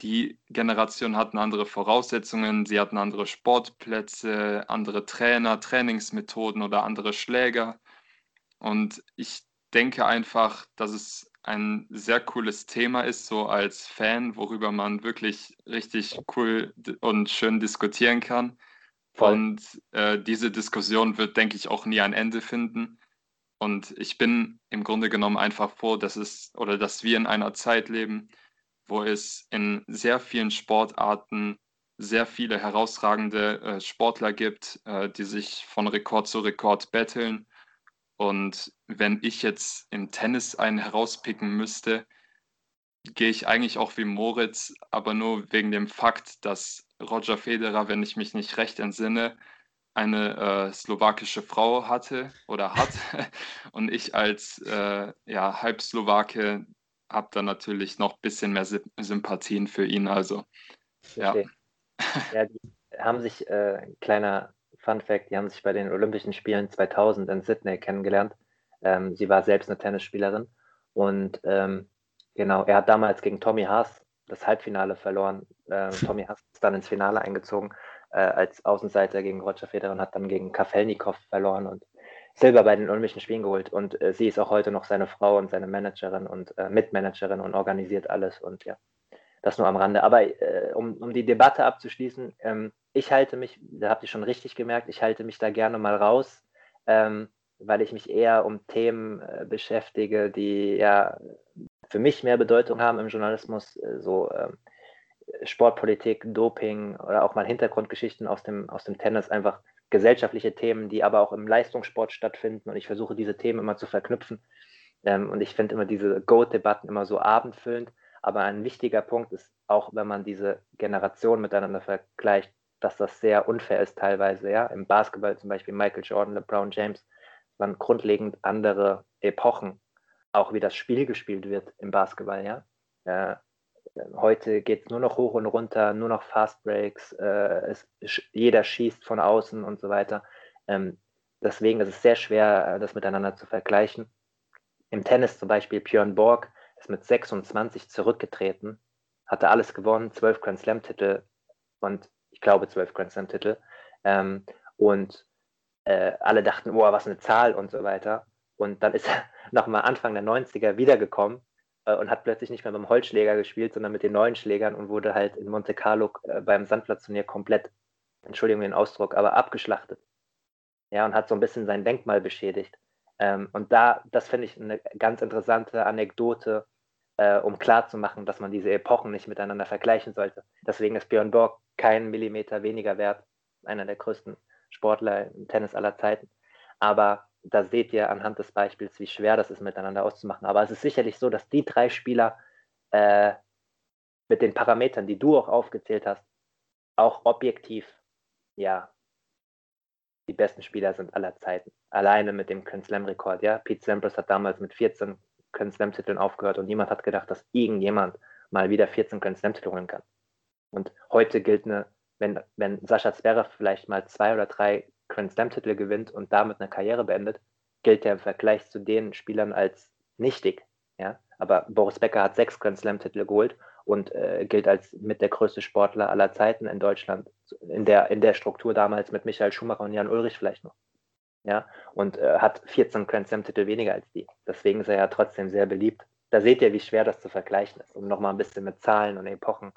die Generation hatten andere Voraussetzungen, sie hatten andere Sportplätze, andere Trainer, Trainingsmethoden oder andere Schläger. Und ich denke einfach, dass es ein sehr cooles Thema ist, so als Fan, worüber man wirklich richtig cool und schön diskutieren kann. Voll. Und äh, diese Diskussion wird, denke ich, auch nie ein Ende finden. Und ich bin im Grunde genommen einfach froh, dass es oder dass wir in einer Zeit leben, wo es in sehr vielen Sportarten sehr viele herausragende äh, Sportler gibt, äh, die sich von Rekord zu Rekord betteln. Und wenn ich jetzt im Tennis einen herauspicken müsste, gehe ich eigentlich auch wie Moritz, aber nur wegen dem Fakt, dass Roger Federer, wenn ich mich nicht recht entsinne, eine äh, slowakische Frau hatte oder hat <laughs> und ich als äh, ja, Halbslowake habe dann natürlich noch ein bisschen mehr Sympathien für ihn. Also, ja. ja, die haben sich, äh, kleiner Fun Fact, die haben sich bei den Olympischen Spielen 2000 in Sydney kennengelernt. Ähm, sie war selbst eine Tennisspielerin und ähm, genau, er hat damals gegen Tommy Haas das Halbfinale verloren. Äh, <laughs> Tommy Haas ist dann ins Finale eingezogen äh, als Außenseiter gegen Roger Federer und hat dann gegen Kafelnikov verloren und Silber bei den Olympischen Spielen geholt. Und äh, sie ist auch heute noch seine Frau und seine Managerin und äh, Mitmanagerin und organisiert alles. Und ja, das nur am Rande. Aber äh, um, um die Debatte abzuschließen, ähm, ich halte mich, da habt ihr schon richtig gemerkt, ich halte mich da gerne mal raus, ähm, weil ich mich eher um Themen äh, beschäftige, die ja für mich mehr Bedeutung haben im Journalismus, äh, so ähm, Sportpolitik, Doping oder auch mal Hintergrundgeschichten aus dem, aus dem Tennis, einfach gesellschaftliche Themen, die aber auch im Leistungssport stattfinden. Und ich versuche diese Themen immer zu verknüpfen. Ähm, und ich finde immer diese Goat-Debatten immer so abendfüllend. Aber ein wichtiger Punkt ist auch, wenn man diese Generationen miteinander vergleicht, dass das sehr unfair ist teilweise. Ja? Im Basketball zum Beispiel Michael Jordan, LeBron James, waren grundlegend andere Epochen, auch wie das Spiel gespielt wird im Basketball. Ja? Äh, Heute geht es nur noch hoch und runter, nur noch Fast Breaks, äh, es, jeder schießt von außen und so weiter. Ähm, deswegen ist es sehr schwer, äh, das miteinander zu vergleichen. Im Tennis zum Beispiel, Björn Borg ist mit 26 zurückgetreten, hatte alles gewonnen, 12 Grand Slam-Titel und ich glaube 12 Grand Slam-Titel. Ähm, und äh, alle dachten, boah, was eine Zahl und so weiter. Und dann ist <laughs> er nochmal Anfang der 90er wiedergekommen und hat plötzlich nicht mehr dem Holzschläger gespielt, sondern mit den neuen Schlägern und wurde halt in Monte Carlo äh, beim Sandplatzturnier komplett, Entschuldigung den Ausdruck, aber abgeschlachtet. Ja, und hat so ein bisschen sein Denkmal beschädigt. Ähm, und da, das finde ich eine ganz interessante Anekdote, äh, um klarzumachen, dass man diese Epochen nicht miteinander vergleichen sollte. Deswegen ist Björn Borg kein Millimeter weniger wert, einer der größten Sportler im Tennis aller Zeiten. Aber da seht ihr anhand des Beispiels, wie schwer das ist, miteinander auszumachen. Aber es ist sicherlich so, dass die drei Spieler äh, mit den Parametern, die du auch aufgezählt hast, auch objektiv, ja, die besten Spieler sind aller Zeiten. Alleine mit dem Grand Slam-Rekord, ja. Pete Sampras hat damals mit 14 Grand Slam-Titeln aufgehört und niemand hat gedacht, dass irgendjemand mal wieder 14 Grand Slam-Titel holen kann. Und heute gilt eine, wenn, wenn Sascha Zverev vielleicht mal zwei oder drei Grand Slam-Titel gewinnt und damit eine Karriere beendet, gilt er im Vergleich zu den Spielern als nichtig. Ja? Aber Boris Becker hat sechs Grand Slam-Titel geholt und äh, gilt als mit der größte Sportler aller Zeiten in Deutschland, in der, in der Struktur damals mit Michael Schumacher und Jan Ulrich vielleicht noch. Ja, und äh, hat 14 Grand Slam-Titel weniger als die. Deswegen ist er ja trotzdem sehr beliebt. Da seht ihr, wie schwer das zu vergleichen ist, um nochmal ein bisschen mit Zahlen und Epochen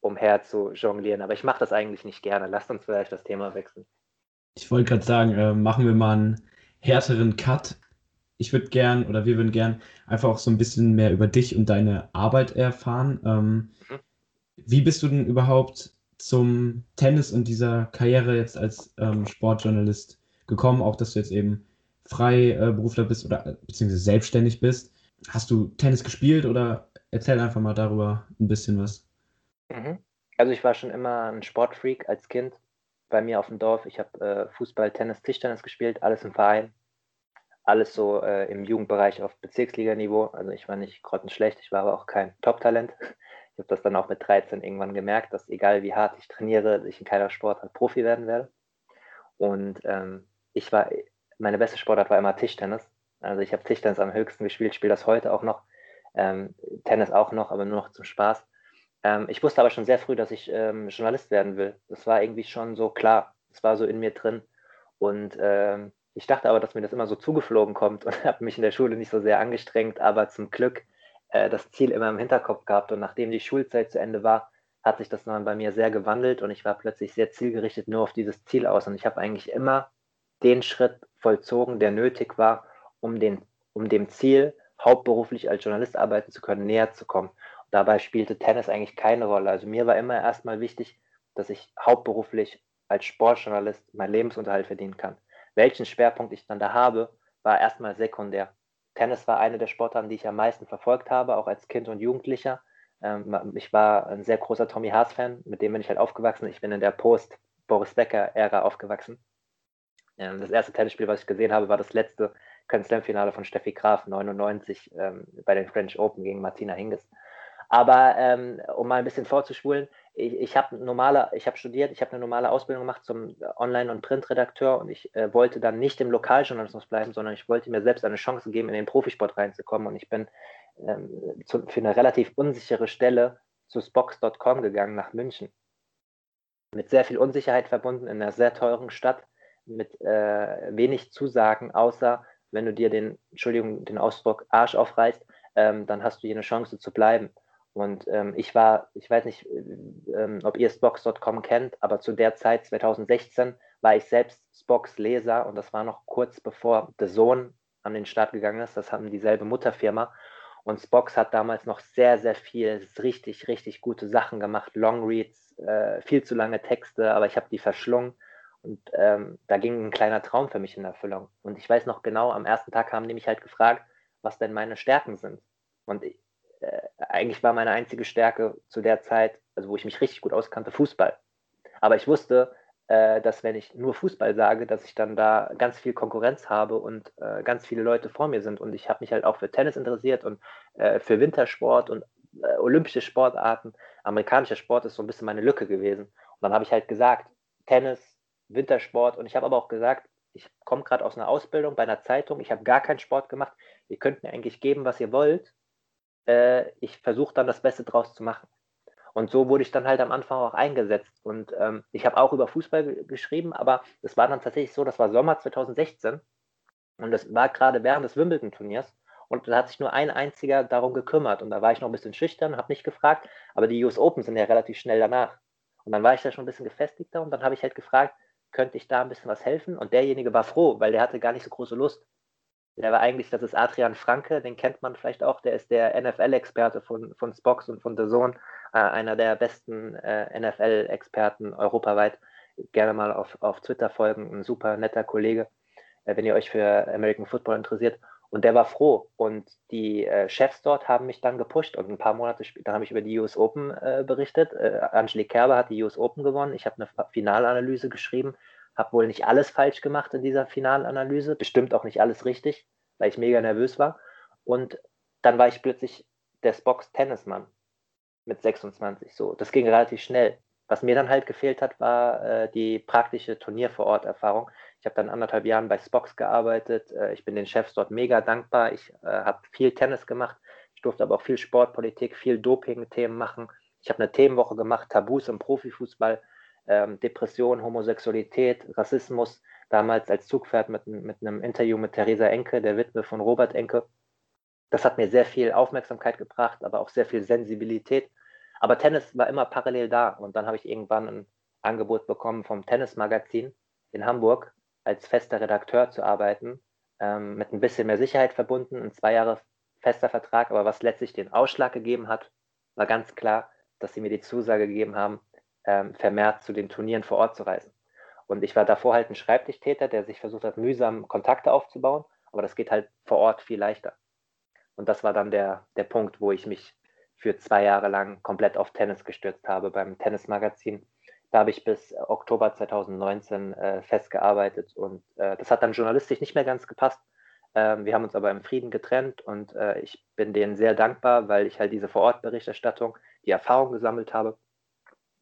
umher zu jonglieren. Aber ich mache das eigentlich nicht gerne. Lasst uns vielleicht das Thema wechseln. Ich wollte gerade sagen, äh, machen wir mal einen härteren Cut. Ich würde gern oder wir würden gern einfach auch so ein bisschen mehr über dich und deine Arbeit erfahren. Ähm, mhm. Wie bist du denn überhaupt zum Tennis und dieser Karriere jetzt als ähm, Sportjournalist gekommen? Auch, dass du jetzt eben Freiberufler äh, bist oder beziehungsweise selbstständig bist. hast du Tennis gespielt oder erzähl einfach mal darüber ein bisschen was. Mhm. Also ich war schon immer ein Sportfreak als Kind bei mir auf dem Dorf. Ich habe äh, Fußball, Tennis, Tischtennis gespielt, alles im Verein. Alles so äh, im Jugendbereich auf Bezirksliganiveau. Also ich war nicht grottenschlecht, ich war aber auch kein Top-Talent. <laughs> Ich habe das dann auch mit 13 irgendwann gemerkt, dass egal wie hart ich trainiere, ich in keiner Sportart Profi werden werde. Und ähm, ich war, meine beste Sportart war immer Tischtennis. Also ich habe Tischtennis am höchsten gespielt, spiele das heute auch noch. Ähm, Tennis auch noch, aber nur noch zum Spaß. Ähm, ich wusste aber schon sehr früh, dass ich ähm, Journalist werden will. Das war irgendwie schon so klar. Das war so in mir drin. Und ähm, ich dachte aber, dass mir das immer so zugeflogen kommt und <laughs> habe mich in der Schule nicht so sehr angestrengt, aber zum Glück äh, das Ziel immer im Hinterkopf gehabt. Und nachdem die Schulzeit zu Ende war, hat sich das dann bei mir sehr gewandelt und ich war plötzlich sehr zielgerichtet nur auf dieses Ziel aus. Und ich habe eigentlich immer den Schritt vollzogen, der nötig war, um, den, um dem Ziel, hauptberuflich als Journalist arbeiten zu können, näher zu kommen. Dabei spielte Tennis eigentlich keine Rolle. Also mir war immer erstmal wichtig, dass ich hauptberuflich als Sportjournalist meinen Lebensunterhalt verdienen kann. Welchen Schwerpunkt ich dann da habe, war erstmal sekundär. Tennis war eine der Sportarten, die ich am meisten verfolgt habe, auch als Kind und Jugendlicher. Ähm, ich war ein sehr großer Tommy Haas-Fan, mit dem bin ich halt aufgewachsen. Ich bin in der Post-Boris Becker-Ära aufgewachsen. Ähm, das erste Tennisspiel, was ich gesehen habe, war das letzte Grand Slam-Finale von Steffi Graf 99 ähm, bei den French Open gegen Martina Hingis. Aber ähm, um mal ein bisschen vorzuspulen, ich, ich habe normale, ich habe studiert, ich habe eine normale Ausbildung gemacht zum Online- und Printredakteur und ich äh, wollte dann nicht im Lokaljournalismus bleiben, sondern ich wollte mir selbst eine Chance geben, in den Profisport reinzukommen. Und ich bin ähm, zu, für eine relativ unsichere Stelle zu Spox.com gegangen nach München. Mit sehr viel Unsicherheit verbunden in einer sehr teuren Stadt, mit äh, wenig Zusagen, außer wenn du dir den, Entschuldigung, den Ausdruck Arsch aufreißt, ähm, dann hast du hier eine Chance zu bleiben. Und ähm, ich war, ich weiß nicht, ähm, ob ihr Spox.com kennt, aber zu der Zeit, 2016, war ich selbst Spox-Leser und das war noch kurz bevor The Sohn an den Start gegangen ist. Das haben dieselbe Mutterfirma. Und Spox hat damals noch sehr, sehr viel richtig, richtig gute Sachen gemacht. Longreads, äh, viel zu lange Texte, aber ich habe die verschlungen. Und ähm, da ging ein kleiner Traum für mich in Erfüllung. Und ich weiß noch genau, am ersten Tag haben die mich halt gefragt, was denn meine Stärken sind. Und ich, äh, eigentlich war meine einzige Stärke zu der Zeit, also wo ich mich richtig gut auskannte, Fußball. Aber ich wusste, äh, dass wenn ich nur Fußball sage, dass ich dann da ganz viel Konkurrenz habe und äh, ganz viele Leute vor mir sind. Und ich habe mich halt auch für Tennis interessiert und äh, für Wintersport und äh, olympische Sportarten. Amerikanischer Sport ist so ein bisschen meine Lücke gewesen. Und dann habe ich halt gesagt, Tennis, Wintersport. Und ich habe aber auch gesagt, ich komme gerade aus einer Ausbildung bei einer Zeitung, ich habe gar keinen Sport gemacht. Ihr könnt mir eigentlich geben, was ihr wollt äh, ich versuche dann das Beste draus zu machen. Und so wurde ich dann halt am Anfang auch eingesetzt. Und ähm, ich habe auch über Fußball geschrieben, aber es war dann tatsächlich so, das war Sommer 2016 und das war gerade während des Wimbledon-Turniers. Und da hat sich nur ein einziger darum gekümmert. Und da war ich noch ein bisschen schüchtern, habe nicht gefragt, aber die US Open sind ja relativ schnell danach. Und dann war ich da schon ein bisschen gefestigter und dann habe ich halt gefragt, könnte ich da ein bisschen was helfen? Und derjenige war froh, weil der hatte gar nicht so große Lust. Der war eigentlich, das ist Adrian Franke, den kennt man vielleicht auch, der ist der NFL-Experte von, von Spox und von The Zone, äh, einer der besten äh, NFL-Experten europaweit. Gerne mal auf, auf Twitter folgen, ein super netter Kollege, äh, wenn ihr euch für American Football interessiert. Und der war froh. Und die äh, Chefs dort haben mich dann gepusht. Und ein paar Monate später habe ich über die US Open äh, berichtet. Äh, Angelique Kerber hat die US Open gewonnen. Ich habe eine Finalanalyse geschrieben habe wohl nicht alles falsch gemacht in dieser Finalanalyse, bestimmt auch nicht alles richtig, weil ich mega nervös war. Und dann war ich plötzlich der Spox Tennismann mit 26. So, das ging relativ schnell. Was mir dann halt gefehlt hat, war äh, die praktische Turnier vor Ort Erfahrung. Ich habe dann anderthalb Jahren bei Spox gearbeitet. Äh, ich bin den Chefs dort mega dankbar. Ich äh, habe viel Tennis gemacht. Ich durfte aber auch viel Sportpolitik, viel Doping-Themen machen. Ich habe eine Themenwoche gemacht, Tabus im Profifußball ähm, Depression, Homosexualität, Rassismus, damals als Zugpferd mit, mit einem Interview mit Theresa Enke, der Witwe von Robert Enke. Das hat mir sehr viel Aufmerksamkeit gebracht, aber auch sehr viel Sensibilität. Aber Tennis war immer parallel da. Und dann habe ich irgendwann ein Angebot bekommen vom Tennismagazin in Hamburg als fester Redakteur zu arbeiten, ähm, mit ein bisschen mehr Sicherheit verbunden, ein zwei Jahre fester Vertrag. Aber was letztlich den Ausschlag gegeben hat, war ganz klar, dass sie mir die Zusage gegeben haben, ähm, vermehrt zu den Turnieren vor Ort zu reisen. Und ich war davor halt ein Schreibtischtäter, der sich versucht hat, mühsam Kontakte aufzubauen, aber das geht halt vor Ort viel leichter. Und das war dann der, der Punkt, wo ich mich für zwei Jahre lang komplett auf Tennis gestürzt habe beim Tennismagazin. Da habe ich bis Oktober 2019 äh, festgearbeitet und äh, das hat dann journalistisch nicht mehr ganz gepasst. Ähm, wir haben uns aber im Frieden getrennt und äh, ich bin denen sehr dankbar, weil ich halt diese Vorortberichterstattung, die Erfahrung gesammelt habe.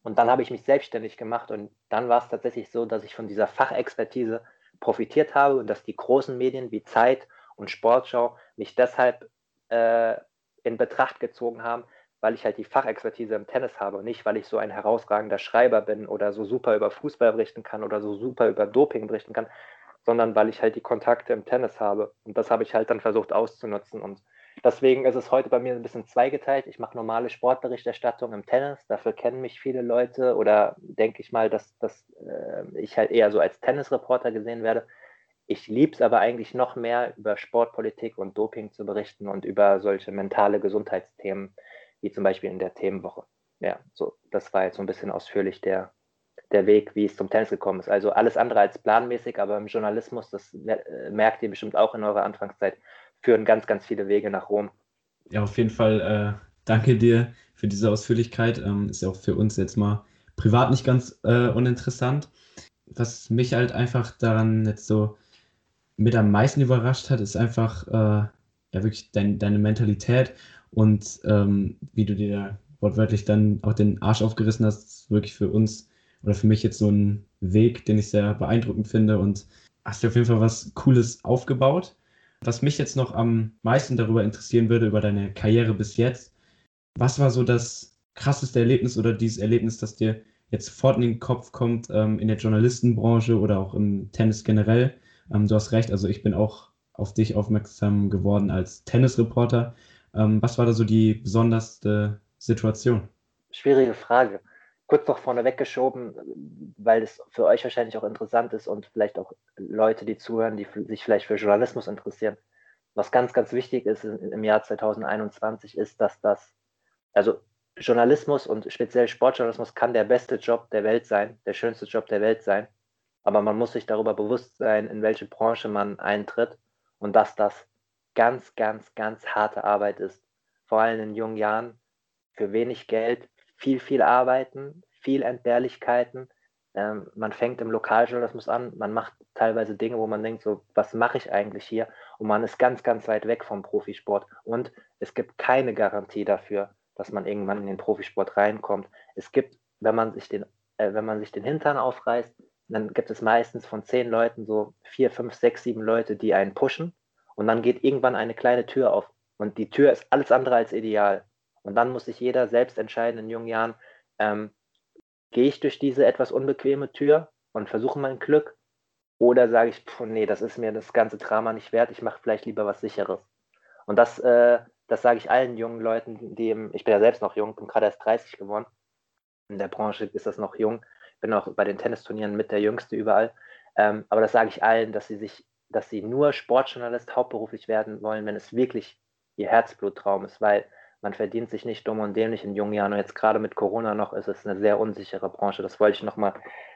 Und dann habe ich mich selbstständig gemacht und dann war es tatsächlich so, dass ich von dieser Fachexpertise profitiert habe und dass die großen Medien wie Zeit und Sportschau mich deshalb äh, in Betracht gezogen haben, weil ich halt die Fachexpertise im Tennis habe und nicht, weil ich so ein herausragender Schreiber bin oder so super über Fußball berichten kann oder so super über Doping berichten kann, sondern weil ich halt die Kontakte im Tennis habe. Und das habe ich halt dann versucht auszunutzen. Und deswegen ist es heute bei mir ein bisschen zweigeteilt. Ich mache normale Sportberichterstattung im Tennis. Dafür kennen mich viele Leute oder denke ich mal, dass, dass äh, ich halt eher so als Tennisreporter gesehen werde. Ich liebe es aber eigentlich noch mehr, über Sportpolitik und Doping zu berichten und über solche mentale Gesundheitsthemen, wie zum Beispiel in der Themenwoche. Ja, so, das war jetzt so ein bisschen ausführlich der, der Weg, wie es zum Tennis gekommen ist. Also alles andere als planmäßig, aber im Journalismus, das äh, merkt ihr bestimmt auch in eurer Anfangszeit, führen ganz, ganz viele Wege nach Rom. Ja, auf jeden Fall äh, danke dir für diese Ausführlichkeit. Ähm, ist ja auch für uns jetzt mal privat nicht ganz äh, uninteressant. Was mich halt einfach daran jetzt so mit am meisten überrascht hat, ist einfach äh, ja wirklich dein, deine Mentalität und ähm, wie du dir wortwörtlich dann auch den Arsch aufgerissen hast, ist wirklich für uns oder für mich jetzt so ein Weg, den ich sehr beeindruckend finde und hast dir auf jeden Fall was Cooles aufgebaut. Was mich jetzt noch am meisten darüber interessieren würde, über deine Karriere bis jetzt, was war so das krasseste Erlebnis oder dieses Erlebnis, das dir jetzt sofort in den Kopf kommt ähm, in der Journalistenbranche oder auch im Tennis generell? Ähm, du hast recht, also ich bin auch auf dich aufmerksam geworden als Tennisreporter. Ähm, was war da so die besonderste Situation? Schwierige Frage. Kurz noch vorneweg geschoben, weil es für euch wahrscheinlich auch interessant ist und vielleicht auch Leute, die zuhören, die sich vielleicht für Journalismus interessieren. Was ganz, ganz wichtig ist im Jahr 2021 ist, dass das, also Journalismus und speziell Sportjournalismus kann der beste Job der Welt sein, der schönste Job der Welt sein. Aber man muss sich darüber bewusst sein, in welche Branche man eintritt und dass das ganz, ganz, ganz harte Arbeit ist. Vor allem in jungen Jahren für wenig Geld, viel, viel arbeiten, viel Entbehrlichkeiten. Ähm, man fängt im Lokaljournalismus an, man macht teilweise Dinge, wo man denkt, so, was mache ich eigentlich hier? Und man ist ganz, ganz weit weg vom Profisport. Und es gibt keine Garantie dafür, dass man irgendwann in den Profisport reinkommt. Es gibt, wenn man sich den, äh, wenn man sich den Hintern aufreißt, dann gibt es meistens von zehn Leuten so vier, fünf, sechs, sieben Leute, die einen pushen. Und dann geht irgendwann eine kleine Tür auf. Und die Tür ist alles andere als ideal. Und dann muss sich jeder selbst entscheiden in jungen Jahren, ähm, gehe ich durch diese etwas unbequeme Tür und versuche mein Glück? Oder sage ich, pff, nee, das ist mir das ganze Drama nicht wert, ich mache vielleicht lieber was Sicheres. Und das, äh, das sage ich allen jungen Leuten, die im, ich bin ja selbst noch jung, bin gerade erst 30 geworden. In der Branche ist das noch jung bin auch bei den Tennisturnieren mit der Jüngste überall. Ähm, aber das sage ich allen, dass sie sich, dass sie nur Sportjournalist hauptberuflich werden wollen, wenn es wirklich ihr Herzbluttraum ist, weil man verdient sich nicht dumm und dämlich in jungen Jahren. Und jetzt gerade mit Corona noch ist es eine sehr unsichere Branche. Das wollte ich nochmal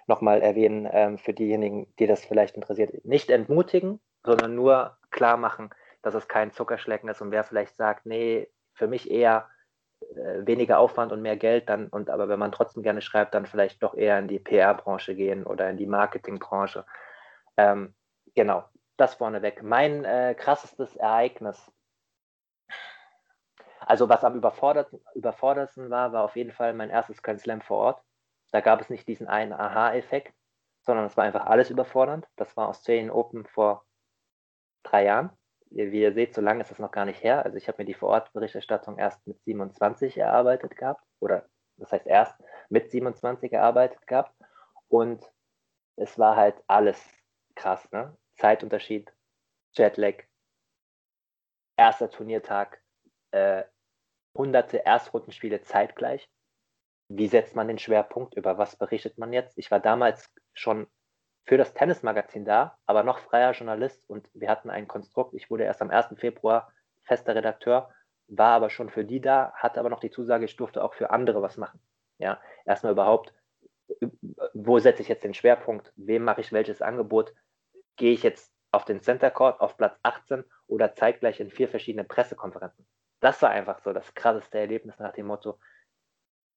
noch mal erwähnen ähm, für diejenigen, die das vielleicht interessiert. Nicht entmutigen, sondern nur klar machen, dass es kein Zuckerschlecken ist. Und wer vielleicht sagt, nee, für mich eher äh, weniger Aufwand und mehr Geld dann und aber wenn man trotzdem gerne schreibt, dann vielleicht doch eher in die PR-Branche gehen oder in die Marketingbranche. Ähm, genau, das vorneweg. Mein äh, krassestes Ereignis, also was am überforderten, überfordersten war, war auf jeden Fall mein erstes Grand Slam vor Ort. Da gab es nicht diesen einen Aha-Effekt, sondern es war einfach alles überfordernd. Das war Australian Open vor drei Jahren wie ihr seht, so lange ist das noch gar nicht her. Also ich habe mir die Vorortberichterstattung erst mit 27 erarbeitet gehabt. Oder das heißt erst mit 27 erarbeitet gehabt. Und es war halt alles krass, ne? Zeitunterschied, Jetlag, erster Turniertag, äh, hunderte Erstrundenspiele zeitgleich. Wie setzt man den Schwerpunkt? Über was berichtet man jetzt? Ich war damals schon für das Tennismagazin da, aber noch freier Journalist und wir hatten ein Konstrukt. Ich wurde erst am 1. Februar fester Redakteur, war aber schon für die da, hatte aber noch die Zusage, ich durfte auch für andere was machen. Ja, erstmal überhaupt, wo setze ich jetzt den Schwerpunkt? Wem mache ich welches Angebot? Gehe ich jetzt auf den Center Court auf Platz 18 oder zeitgleich in vier verschiedenen Pressekonferenzen. Das war einfach so das krasseste Erlebnis nach dem Motto,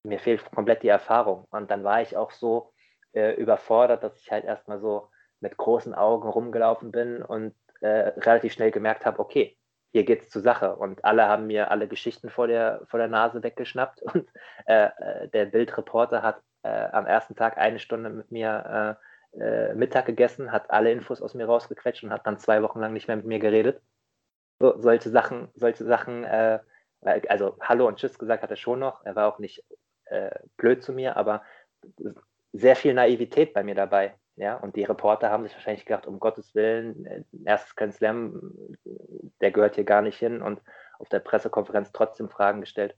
mir fehlt komplett die Erfahrung. Und dann war ich auch so äh, überfordert, dass ich halt erstmal so mit großen Augen rumgelaufen bin und äh, relativ schnell gemerkt habe, okay, hier geht es zur Sache. Und alle haben mir alle Geschichten vor der, vor der Nase weggeschnappt. <laughs> Und äh, äh, der Bildreporter hat äh, am ersten Tag eine Stunde mit mir äh, Mittag gegessen, hat alle Infos aus mir rausgequetscht und hat dann zwei Wochen lang nicht mehr mit mir geredet. So, solche Sachen, solche Sachen, äh, also Hallo und Tschüss gesagt hat er schon noch. Er war auch nicht blöd zu mir, aber sehr viel Naivität bei mir dabei. Ja, und die Reporter haben sich wahrscheinlich gedacht, um Gottes Willen, äh, erstes Grand Slam, der gehört hier gar nicht hin und auf der Pressekonferenz trotzdem Fragen gestellt.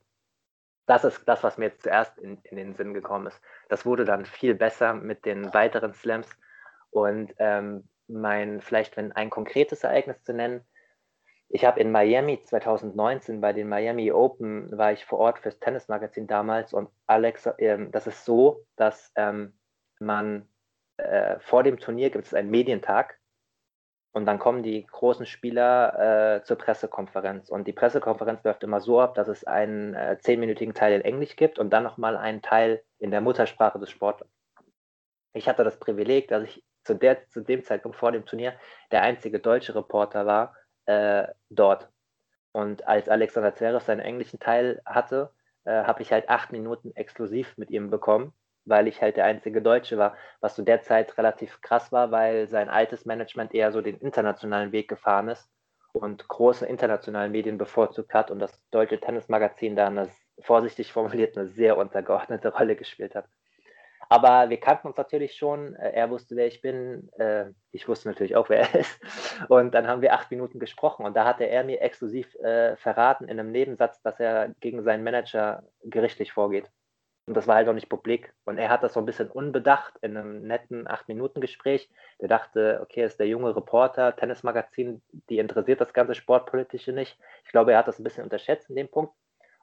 Das ist das, was mir jetzt zuerst in, in den Sinn gekommen ist. Das wurde dann viel besser mit den weiteren Slams. Und ähm, mein, vielleicht wenn ein konkretes Ereignis zu nennen, ich habe in Miami 2019 bei den Miami Open war ich vor Ort fürs Tennismagazin damals und Alex, ähm, das ist so, dass ähm, man äh, vor dem Turnier gibt es einen Medientag und dann kommen die großen Spieler äh, zur Pressekonferenz. Und die Pressekonferenz läuft immer so ab, dass es einen äh, zehnminütigen Teil in Englisch gibt und dann nochmal einen Teil in der Muttersprache des Sportlers. Ich hatte das Privileg, dass ich zu, der, zu dem Zeitpunkt vor dem Turnier der einzige deutsche Reporter war äh, dort. Und als Alexander Zverev seinen englischen Teil hatte, äh, habe ich halt acht Minuten exklusiv mit ihm bekommen weil ich halt der einzige Deutsche war, was zu der Zeit relativ krass war, weil sein altes Management eher so den internationalen Weg gefahren ist und große internationale Medien bevorzugt hat und das deutsche Tennismagazin da eine, vorsichtig formuliert eine sehr untergeordnete <laughs> Rolle gespielt hat. Aber wir kannten uns natürlich schon. Äh, er wusste, wer ich bin. Äh, ich wusste natürlich auch, wer er <laughs> ist. Und dann haben wir acht Minuten gesprochen. Und da hatte er mir exklusiv äh, verraten in einem Nebensatz, dass er gegen seinen Manager gerichtlich vorgeht. Und das war halt noch nicht publik. Und er hat das so ein bisschen unbedacht in einem netten 8-Minuten-Gespräch. Der dachte, okay, ist der junge Reporter, Tennismagazin, die interessiert das ganze Sportpolitische nicht. Ich glaube, er hat das ein bisschen unterschätzt in dem Punkt.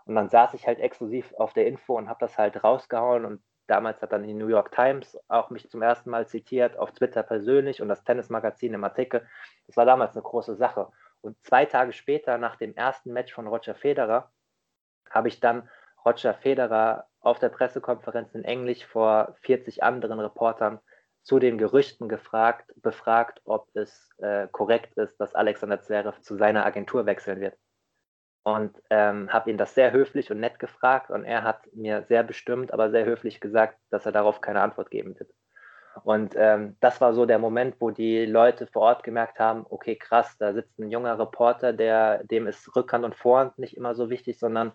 Und dann saß ich halt exklusiv auf der Info und habe das halt rausgehauen. Und damals hat dann die New York Times auch mich zum ersten Mal zitiert, auf Twitter persönlich und das Tennismagazin im Artikel. Das war damals eine große Sache. Und zwei Tage später, nach dem ersten Match von Roger Federer, habe ich dann Roger Federer auf der Pressekonferenz in Englisch vor 40 anderen Reportern zu den Gerüchten gefragt, befragt, ob es äh, korrekt ist, dass Alexander Zverev zu seiner Agentur wechseln wird. Und ähm, habe ihn das sehr höflich und nett gefragt und er hat mir sehr bestimmt, aber sehr höflich gesagt, dass er darauf keine Antwort geben wird. Und ähm, das war so der Moment, wo die Leute vor Ort gemerkt haben, okay, krass, da sitzt ein junger Reporter, der, dem ist Rückhand und Vorhand nicht immer so wichtig, sondern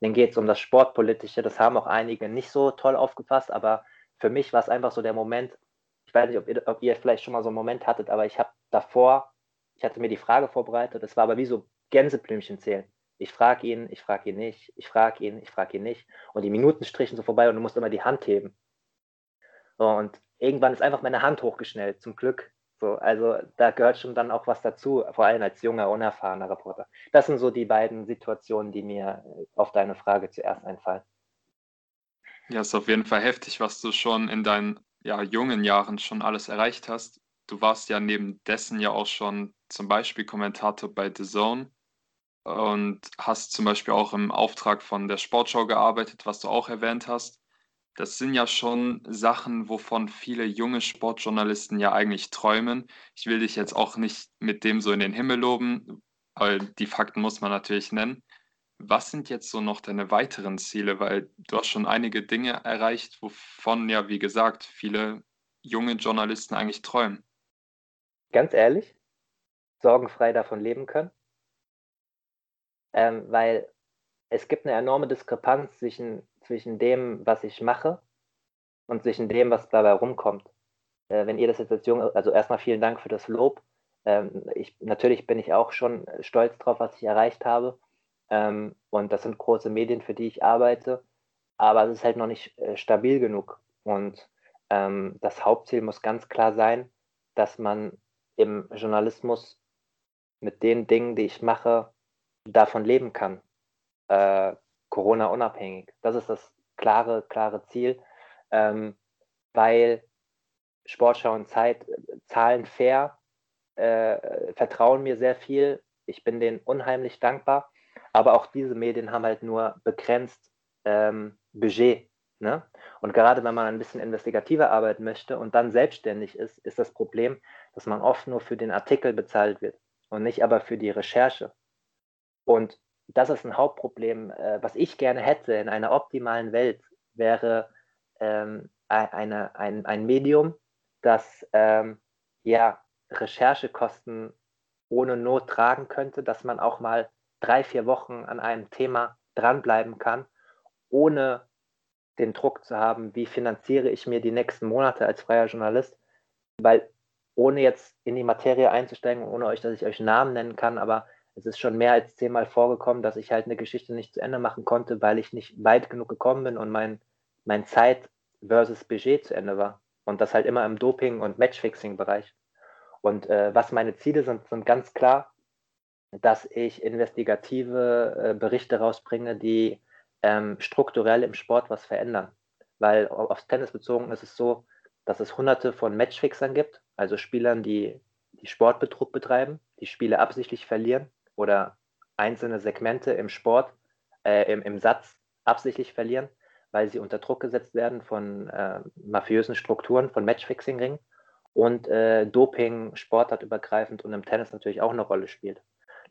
denen geht es um das Sportpolitische. Das haben auch einige nicht so toll aufgefasst, aber für mich war es einfach so der Moment, ich weiß nicht, ob ihr, ob ihr vielleicht schon mal so einen Moment hattet, aber ich habe davor, ich hatte mir die Frage vorbereitet, es war aber wie so Gänseblümchen zählen. Ich frage ihn, ich frage ihn nicht, ich frage ihn, ich frage ihn nicht. Und die Minuten strichen so vorbei und du musst immer die Hand heben. Und irgendwann ist einfach meine Hand hochgeschnellt, zum Glück. So, also da gehört schon dann auch was dazu, vor allem als junger, unerfahrener Reporter. Das sind so die beiden Situationen, die mir äh, auf deine Frage zuerst einfallen. Ja, ist auf jeden Fall heftig, was du schon in deinen ja, jungen Jahren schon alles erreicht hast. Du warst ja neben dessen ja auch schon zum Beispiel Kommentator bei The Zone und hast zum Beispiel auch im Auftrag von der Sportschau gearbeitet, was du auch erwähnt hast das sind ja schon Sachen, wovon viele junge Sportjournalisten ja eigentlich träumen. Ich will dich jetzt auch nicht mit dem so in den Himmel loben, weil die Fakten muss man natürlich nennen. Was sind jetzt so noch deine weiteren Ziele? Weil du hast schon einige Dinge erreicht, wovon ja, wie gesagt, viele junge Journalisten eigentlich träumen. Ganz ehrlich, sorgenfrei davon leben können. Ähm, weil es gibt eine enorme Diskrepanz zwischen zwischen dem, was ich mache und zwischen dem, was dabei rumkommt. Äh, wenn ihr das jetzt als jung, also erstmal vielen Dank für das Lob. Ähm, ich, natürlich bin ich auch schon stolz drauf, was ich erreicht habe. Ähm, und das sind große Medien, für die ich arbeite. Aber es ist halt noch nicht äh, stabil genug. Und ähm, das Hauptziel muss ganz klar sein, dass man im Journalismus mit den Dingen, die ich mache, davon leben kann. Äh, Corona-unabhängig. Das ist das klare, klare Ziel, ähm, weil Sportschau und Zeit zahlen fair äh, vertrauen mir sehr viel. Ich bin denen unheimlich dankbar. Aber auch diese Medien haben halt nur begrenzt ähm, Budget. Ne? Und gerade wenn man ein bisschen investigativer arbeiten möchte und dann selbstständig ist, ist das Problem, dass man oft nur für den Artikel bezahlt wird und nicht aber für die Recherche. Und das ist ein Hauptproblem. Äh, was ich gerne hätte in einer optimalen Welt, wäre ähm, eine, ein, ein Medium, das ähm, ja, Recherchekosten ohne Not tragen könnte, dass man auch mal drei, vier Wochen an einem Thema dranbleiben kann, ohne den Druck zu haben, wie finanziere ich mir die nächsten Monate als freier Journalist, weil ohne jetzt in die Materie einzusteigen, ohne euch, dass ich euch Namen nennen kann, aber es ist schon mehr als zehnmal vorgekommen, dass ich halt eine Geschichte nicht zu Ende machen konnte, weil ich nicht weit genug gekommen bin und mein, mein Zeit versus Budget zu Ende war. Und das halt immer im Doping- und Matchfixing-Bereich. Und äh, was meine Ziele sind, sind ganz klar, dass ich investigative äh, Berichte rausbringe, die ähm, strukturell im Sport was verändern. Weil aufs Tennis bezogen ist es so, dass es hunderte von Matchfixern gibt, also Spielern, die, die Sportbetrug betreiben, die Spiele absichtlich verlieren oder einzelne Segmente im Sport, äh, im, im Satz absichtlich verlieren, weil sie unter Druck gesetzt werden von äh, mafiösen Strukturen, von Matchfixing-Ringen und äh, Doping sportartübergreifend und im Tennis natürlich auch eine Rolle spielt.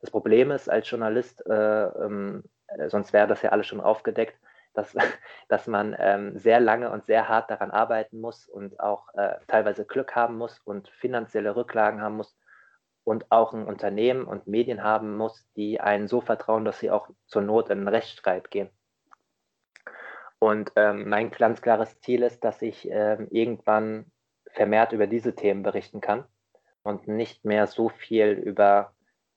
Das Problem ist als Journalist, äh, ähm, äh, sonst wäre das ja alles schon aufgedeckt, dass, <laughs> dass man ähm, sehr lange und sehr hart daran arbeiten muss und auch äh, teilweise Glück haben muss und finanzielle Rücklagen haben muss und auch ein Unternehmen und Medien haben muss, die einen so vertrauen, dass sie auch zur Not in einen Rechtsstreit gehen. Und ähm, mein ganz klares Ziel ist, dass ich ähm, irgendwann vermehrt über diese Themen berichten kann und nicht mehr so viel über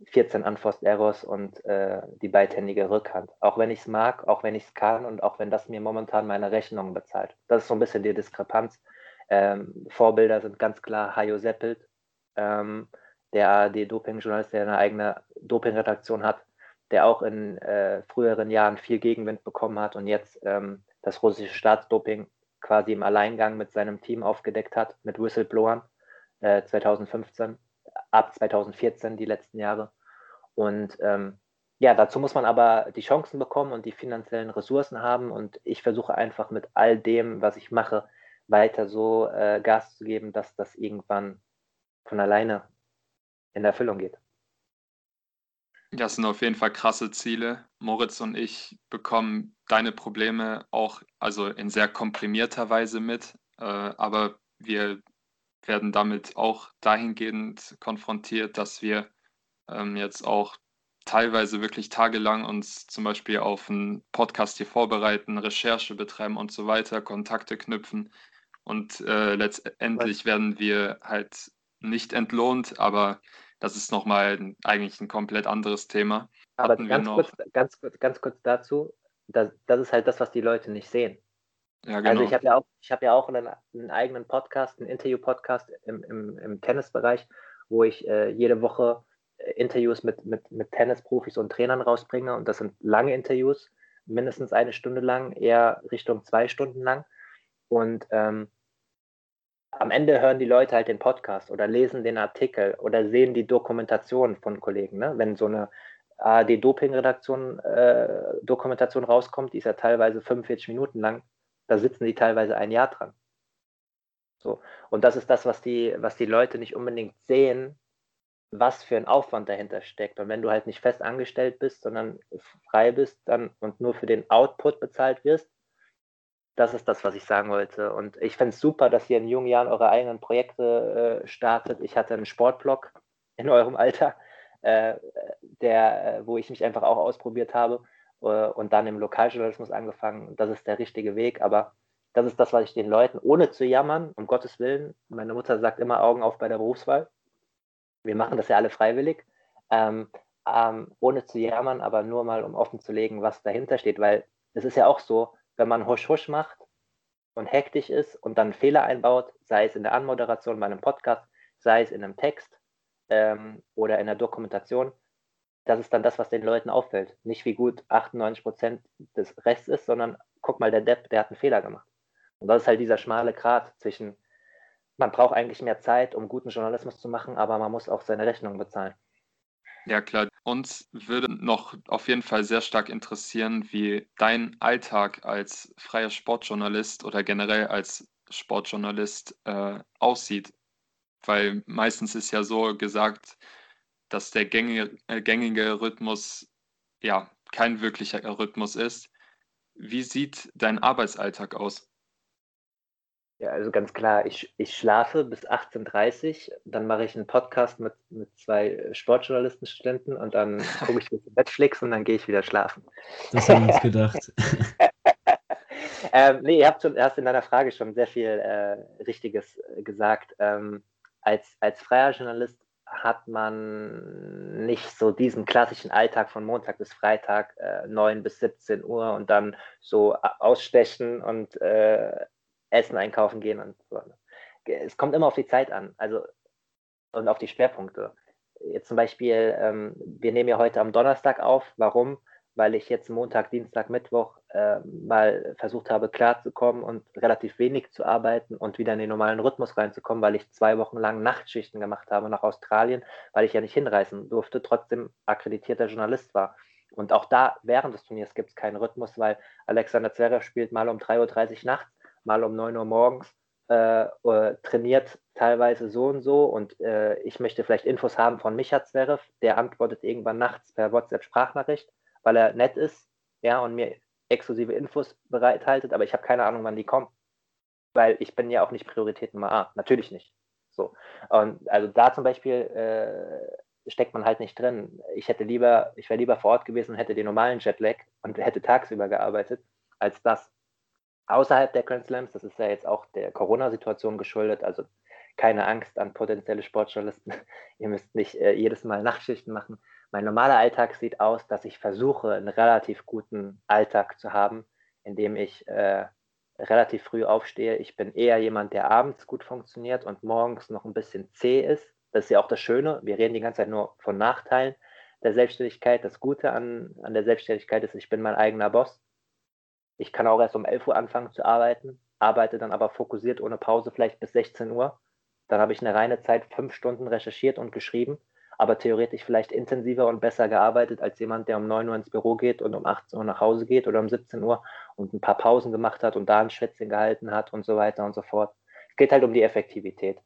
14 Unforced Errors und äh, die beidhändige Rückhand. Auch wenn ich es mag, auch wenn ich es kann und auch wenn das mir momentan meine Rechnungen bezahlt. Das ist so ein bisschen die Diskrepanz. Ähm, Vorbilder sind ganz klar Hajo Seppelt, ähm, der ARD-Doping-Journalist, der eine eigene Doping-Redaktion hat, der auch in äh, früheren Jahren viel Gegenwind bekommen hat und jetzt ähm, das russische Staatsdoping quasi im Alleingang mit seinem Team aufgedeckt hat, mit Whistleblowern äh, 2015 ab 2014 die letzten Jahre. Und ähm, ja, dazu muss man aber die Chancen bekommen und die finanziellen Ressourcen haben. Und ich versuche einfach mit all dem, was ich mache, weiter so äh, Gas zu geben, dass das irgendwann von alleine in Erfüllung geht. Das sind auf jeden Fall krasse Ziele. Moritz und ich bekommen deine Probleme auch also in sehr komprimierter Weise mit, äh, aber wir werden damit auch dahingehend konfrontiert, dass wir ähm, jetzt auch teilweise wirklich tagelang uns zum Beispiel auf einen Podcast hier vorbereiten, Recherche betreiben und so weiter, Kontakte knüpfen. Und äh, letztendlich werden wir halt nicht entlohnt, aber das ist nochmal eigentlich ein komplett anderes Thema. Aber ganz kurz, ganz, ganz kurz dazu, das, das ist halt das, was die Leute nicht sehen. Ja, genau. Also ich habe ja auch, ich habe ja auch einen, einen, eigenen Podcast, einen Interview-Podcast im, im, im Tennisbereich, wo ich äh, jede Woche äh, Interviews mit, mit, mit Tennisprofis und Trainern rausbringe. Und das sind lange Interviews, mindestens eine Stunde lang, eher Richtung zwei Stunden lang. Und ähm, am Ende hören die Leute halt den Podcast oder lesen den Artikel oder sehen die Dokumentation von Kollegen. Ne? Wenn so eine ARD-Doping-Redaktion äh, Dokumentation rauskommt, die ist ja teilweise 45 Minuten lang, da sitzen die teilweise ein Jahr dran. So. Und das ist das, was die, was die Leute nicht unbedingt sehen, was für ein Aufwand dahinter steckt. Und wenn du halt nicht fest angestellt bist, sondern frei bist dann und nur für den Output bezahlt wirst, das ist das, was ich sagen wollte. Und ich fände es super, dass ihr in jungen Jahren eure eigenen Projekte äh, startet. Ich hatte einen Sportblog in eurem Alter, äh, der, äh, wo ich mich einfach auch ausprobiert habe äh, und dann im Lokaljournalismus angefangen. Das ist der richtige Weg, aber das ist das, was ich den Leuten, ohne zu jammern, um Gottes Willen, meine Mutter sagt immer Augen auf bei der Berufswahl. Wir machen das ja alle freiwillig, ähm, ähm, ohne zu jammern, aber nur mal, um offen zu legen, was dahinter steht, weil es ist ja auch so, wenn man husch-husch macht und hektisch ist und dann Fehler einbaut, sei es in der Anmoderation bei einem Podcast, sei es in einem Text ähm, oder in der Dokumentation, das ist dann das, was den Leuten auffällt. Nicht wie gut 98 Prozent des Rests ist, sondern guck mal, der Depp, der hat einen Fehler gemacht. Und das ist halt dieser schmale Grat zwischen man braucht eigentlich mehr Zeit, um guten Journalismus zu machen, aber man muss auch seine Rechnung bezahlen. Ja, klar. Uns würde noch auf jeden Fall sehr stark interessieren, wie dein Alltag als freier Sportjournalist oder generell als Sportjournalist äh, aussieht. Weil meistens ist ja so gesagt, dass der gängige, äh, gängige Rhythmus ja kein wirklicher Rhythmus ist. Wie sieht dein Arbeitsalltag aus? Ja, also ganz klar, ich, ich schlafe bis 18.30 Uhr, dann mache ich einen Podcast mit, mit zwei Sportjournalistenstudenten und dann gucke ich <laughs> ein Netflix und dann gehe ich wieder schlafen. Das haben wir uns <laughs> gedacht. <laughs> ähm, nee, ihr habt schon, hast in deiner Frage schon sehr viel äh, Richtiges äh, gesagt. Ähm, als, als freier Journalist hat man nicht so diesen klassischen Alltag von Montag bis Freitag, äh, 9 bis 17 Uhr und dann so äh, ausstechen und äh, Essen einkaufen gehen und so. Es kommt immer auf die Zeit an, also und auf die Schwerpunkte. Jetzt zum Beispiel, ähm, wir nehmen ja heute am Donnerstag auf. Warum? Weil ich jetzt Montag, Dienstag, Mittwoch äh, mal versucht habe, klarzukommen und relativ wenig zu arbeiten und wieder in den normalen Rhythmus reinzukommen, weil ich zwei Wochen lang Nachtschichten gemacht habe nach Australien, weil ich ja nicht hinreisen durfte, trotzdem akkreditierter Journalist war. Und auch da während des Turniers gibt es keinen Rhythmus, weil Alexander Zverev spielt mal um 3.30 Uhr nachts mal um 9 Uhr morgens, äh, äh, trainiert teilweise so und so und äh, ich möchte vielleicht Infos haben von Micha Zverev, der antwortet irgendwann nachts per WhatsApp-Sprachnachricht, weil er nett ist, ja, und mir exklusive Infos bereithaltet, aber ich habe keine Ahnung, wann die kommen. Weil ich bin ja auch nicht Priorität Nummer A. Natürlich nicht. So. Und also da zum Beispiel äh, steckt man halt nicht drin. Ich hätte lieber, ich wäre lieber vor Ort gewesen und hätte den normalen Jetlag und hätte tagsüber gearbeitet, als das außerhalb der Grand Slams. Das ist ja jetzt auch der Corona-Situation geschuldet. Also keine Angst an potenzielle Sportjournalisten. <laughs> Ihr müsst nicht äh, jedes Mal Nachtschichten machen. Mein normaler Alltag sieht aus, dass ich versuche, einen relativ guten Alltag zu haben, indem ich äh, relativ früh aufstehe. Ich bin eher jemand, der abends gut funktioniert und morgens noch ein bisschen zäh ist. Das ist ja auch das Schöne. Wir reden die ganze Zeit nur von Nachteilen der Selbstständigkeit. Das Gute an, an der Selbstständigkeit ist, ich bin mein eigener Boss. Ich kann auch erst um 11 Uhr anfangen zu arbeiten, arbeite dann aber fokussiert ohne Pause vielleicht bis 16 Uhr. Dann habe ich eine reine Zeit fünf Stunden recherchiert und geschrieben, aber theoretisch vielleicht intensiver und besser gearbeitet als jemand, der um 9 Uhr ins Büro geht und um 18 Uhr nach Hause geht oder um 17 Uhr und ein paar Pausen gemacht hat und da ein Schwätzchen gehalten hat und so weiter und so fort. Es geht halt um die Effektivität.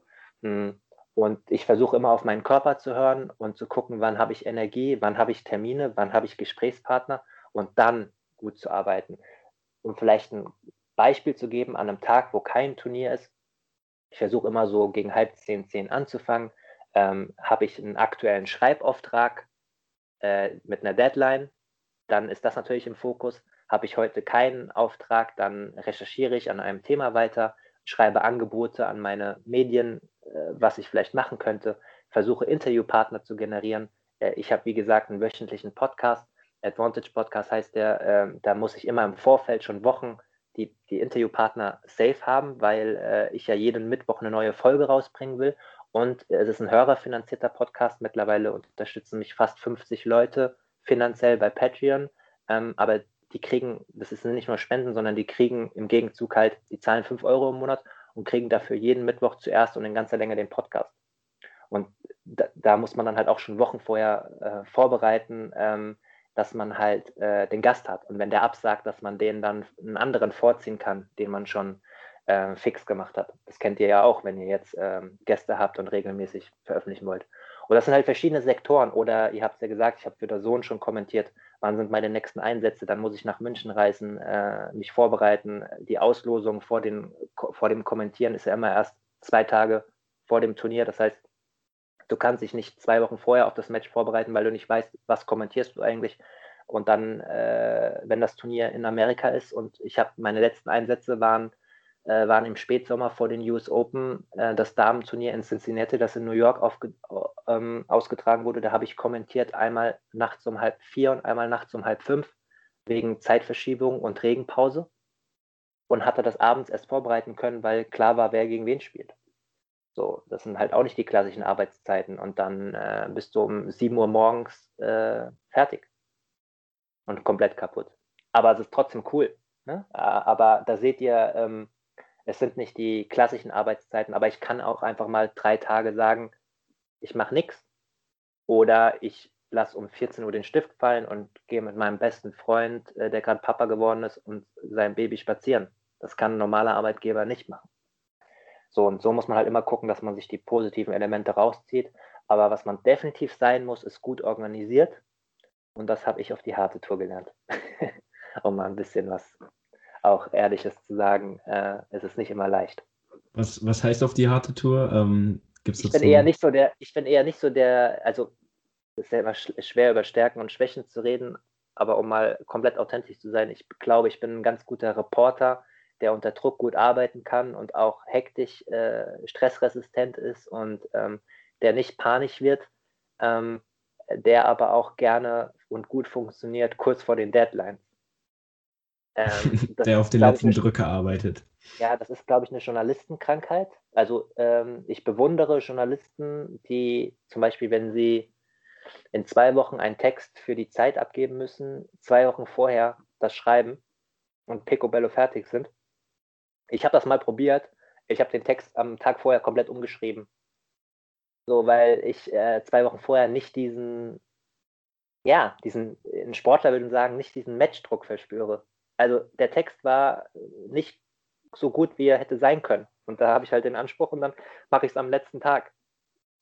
Hm. Und ich versuche immer auf meinen Körper zu hören und zu gucken, wann habe ich Energie, wann habe ich Termine, wann habe ich Gesprächspartner und dann gut zu arbeiten um vielleicht ein Beispiel zu geben, an einem Tag, wo kein Turnier ist, ich versuche immer so gegen halb zehn, zehn anzufangen, ähm, habe ich einen aktuellen Schreibauftrag äh, mit einer Deadline, dann ist das natürlich im Fokus. Habe ich heute keinen Auftrag, dann recherchiere ich an einem Thema weiter, schreibe Angebote an meine Medien, äh, was ich vielleicht machen könnte, versuche Interviewpartner zu generieren. Äh, ich habe, wie gesagt, einen wöchentlichen Podcast, Advantage Podcast heißt der, äh, da muss ich immer im Vorfeld schon Wochen die, die Interviewpartner safe haben, weil äh, ich ja jeden Mittwoch eine neue Folge rausbringen will. Und es ist ein hörerfinanzierter Podcast. Mittlerweile unterstützen mich fast 50 Leute finanziell bei Patreon. Ähm, aber die kriegen, das ist nicht nur Spenden, sondern die kriegen im Gegenzug halt, die zahlen 5 Euro im Monat und kriegen dafür jeden Mittwoch zuerst und in ganzer Länge den Podcast. Und da, da muss man dann halt auch schon Wochen vorher äh, vorbereiten. Ähm, dass man halt äh, den Gast hat. Und wenn der absagt, dass man den dann einen anderen vorziehen kann, den man schon äh, fix gemacht hat. Das kennt ihr ja auch, wenn ihr jetzt ähm, Gäste habt und regelmäßig veröffentlichen wollt. Und das sind halt verschiedene Sektoren. Oder ihr habt es ja gesagt, ich habe für der Sohn schon kommentiert, wann sind meine nächsten Einsätze, dann muss ich nach München reisen, äh, mich vorbereiten. Die Auslosung vor, den, vor dem Kommentieren ist ja immer erst zwei Tage vor dem Turnier. Das heißt, Du kannst dich nicht zwei Wochen vorher auf das Match vorbereiten, weil du nicht weißt, was kommentierst du eigentlich. Und dann, äh, wenn das Turnier in Amerika ist und ich habe meine letzten Einsätze waren, äh, waren im Spätsommer vor den US Open, äh, das Damenturnier in Cincinnati, das in New York aufge ähm, ausgetragen wurde, da habe ich kommentiert, einmal nachts um halb vier und einmal nachts um halb fünf, wegen Zeitverschiebung und Regenpause. Und hatte das abends erst vorbereiten können, weil klar war, wer gegen wen spielt. So, das sind halt auch nicht die klassischen Arbeitszeiten und dann äh, bist du um 7 Uhr morgens äh, fertig und komplett kaputt. Aber es ist trotzdem cool. Ne? Aber da seht ihr, ähm, Es sind nicht die klassischen Arbeitszeiten, aber ich kann auch einfach mal drei Tage sagen, ich mache nichts oder ich lasse um 14 Uhr den Stift fallen und gehe mit meinem besten Freund, äh, der gerade Papa geworden ist, und seinem Baby spazieren. Das kann ein normaler Arbeitgeber nicht machen. So und so muss man halt immer gucken, dass man sich die positiven Elemente rauszieht. Aber was man definitiv sein muss, ist gut organisiert. Und das habe ich auf die harte Tour gelernt. <laughs> um mal ein bisschen was auch Ehrliches zu sagen, äh, es ist nicht immer leicht. Was, was heißt auf die harte Tour? Ähm, gibt's ich bin eher nicht so der, ich bin eher nicht so der, also es ist ja immer schwer über Stärken und Schwächen zu reden, aber um mal komplett authentisch zu sein, ich glaube, ich bin ein ganz guter Reporter, der unter Druck gut arbeiten kann und auch hektisch, äh, stressresistent ist und ähm, der nicht panisch wird, ähm, der aber auch gerne und gut funktioniert kurz vor den Deadlines. Ähm, <laughs> der auf den letzten ich, Drücker arbeitet. Ja, das ist, glaube ich, eine Journalistenkrankheit. Also ähm, ich bewundere Journalisten, die zum Beispiel, wenn sie in zwei Wochen einen Text für die Zeit abgeben müssen, zwei Wochen vorher das schreiben und picobello fertig sind. Ich habe das mal probiert. Ich habe den Text am Tag vorher komplett umgeschrieben. So, weil ich äh, zwei Wochen vorher nicht diesen, ja, diesen, ein Sportler würde sagen, nicht diesen Matchdruck verspüre. Also der Text war nicht so gut, wie er hätte sein können. Und da habe ich halt den Anspruch und dann mache ich es am letzten Tag.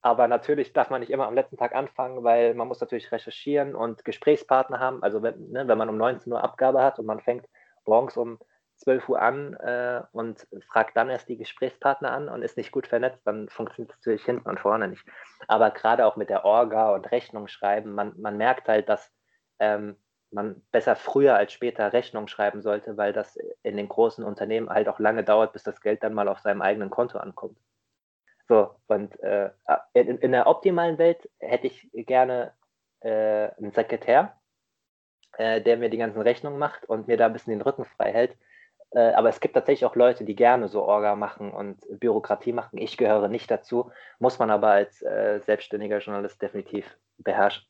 Aber natürlich darf man nicht immer am letzten Tag anfangen, weil man muss natürlich recherchieren und Gesprächspartner haben. Also wenn, ne, wenn man um 19 Uhr Abgabe hat und man fängt morgens um 12 Uhr an äh, und fragt dann erst die Gesprächspartner an und ist nicht gut vernetzt, dann funktioniert es natürlich hinten und vorne nicht. Aber gerade auch mit der Orga und Rechnung schreiben, man, man merkt halt, dass ähm, man besser früher als später Rechnung schreiben sollte, weil das in den großen Unternehmen halt auch lange dauert, bis das Geld dann mal auf seinem eigenen Konto ankommt. So, und äh, in, in, der optimalen Welt hätte ich gerne äh, einen Sekretär, äh, der mir die ganzen Rechnungen macht und mir da ein bisschen den Rücken frei hält. Äh, aber es gibt tatsächlich auch Leute, die gerne so Orga machen und Bürokratie machen. Ich gehöre nicht dazu, muss man aber als äh, selbstständiger Journalist definitiv beherrschen.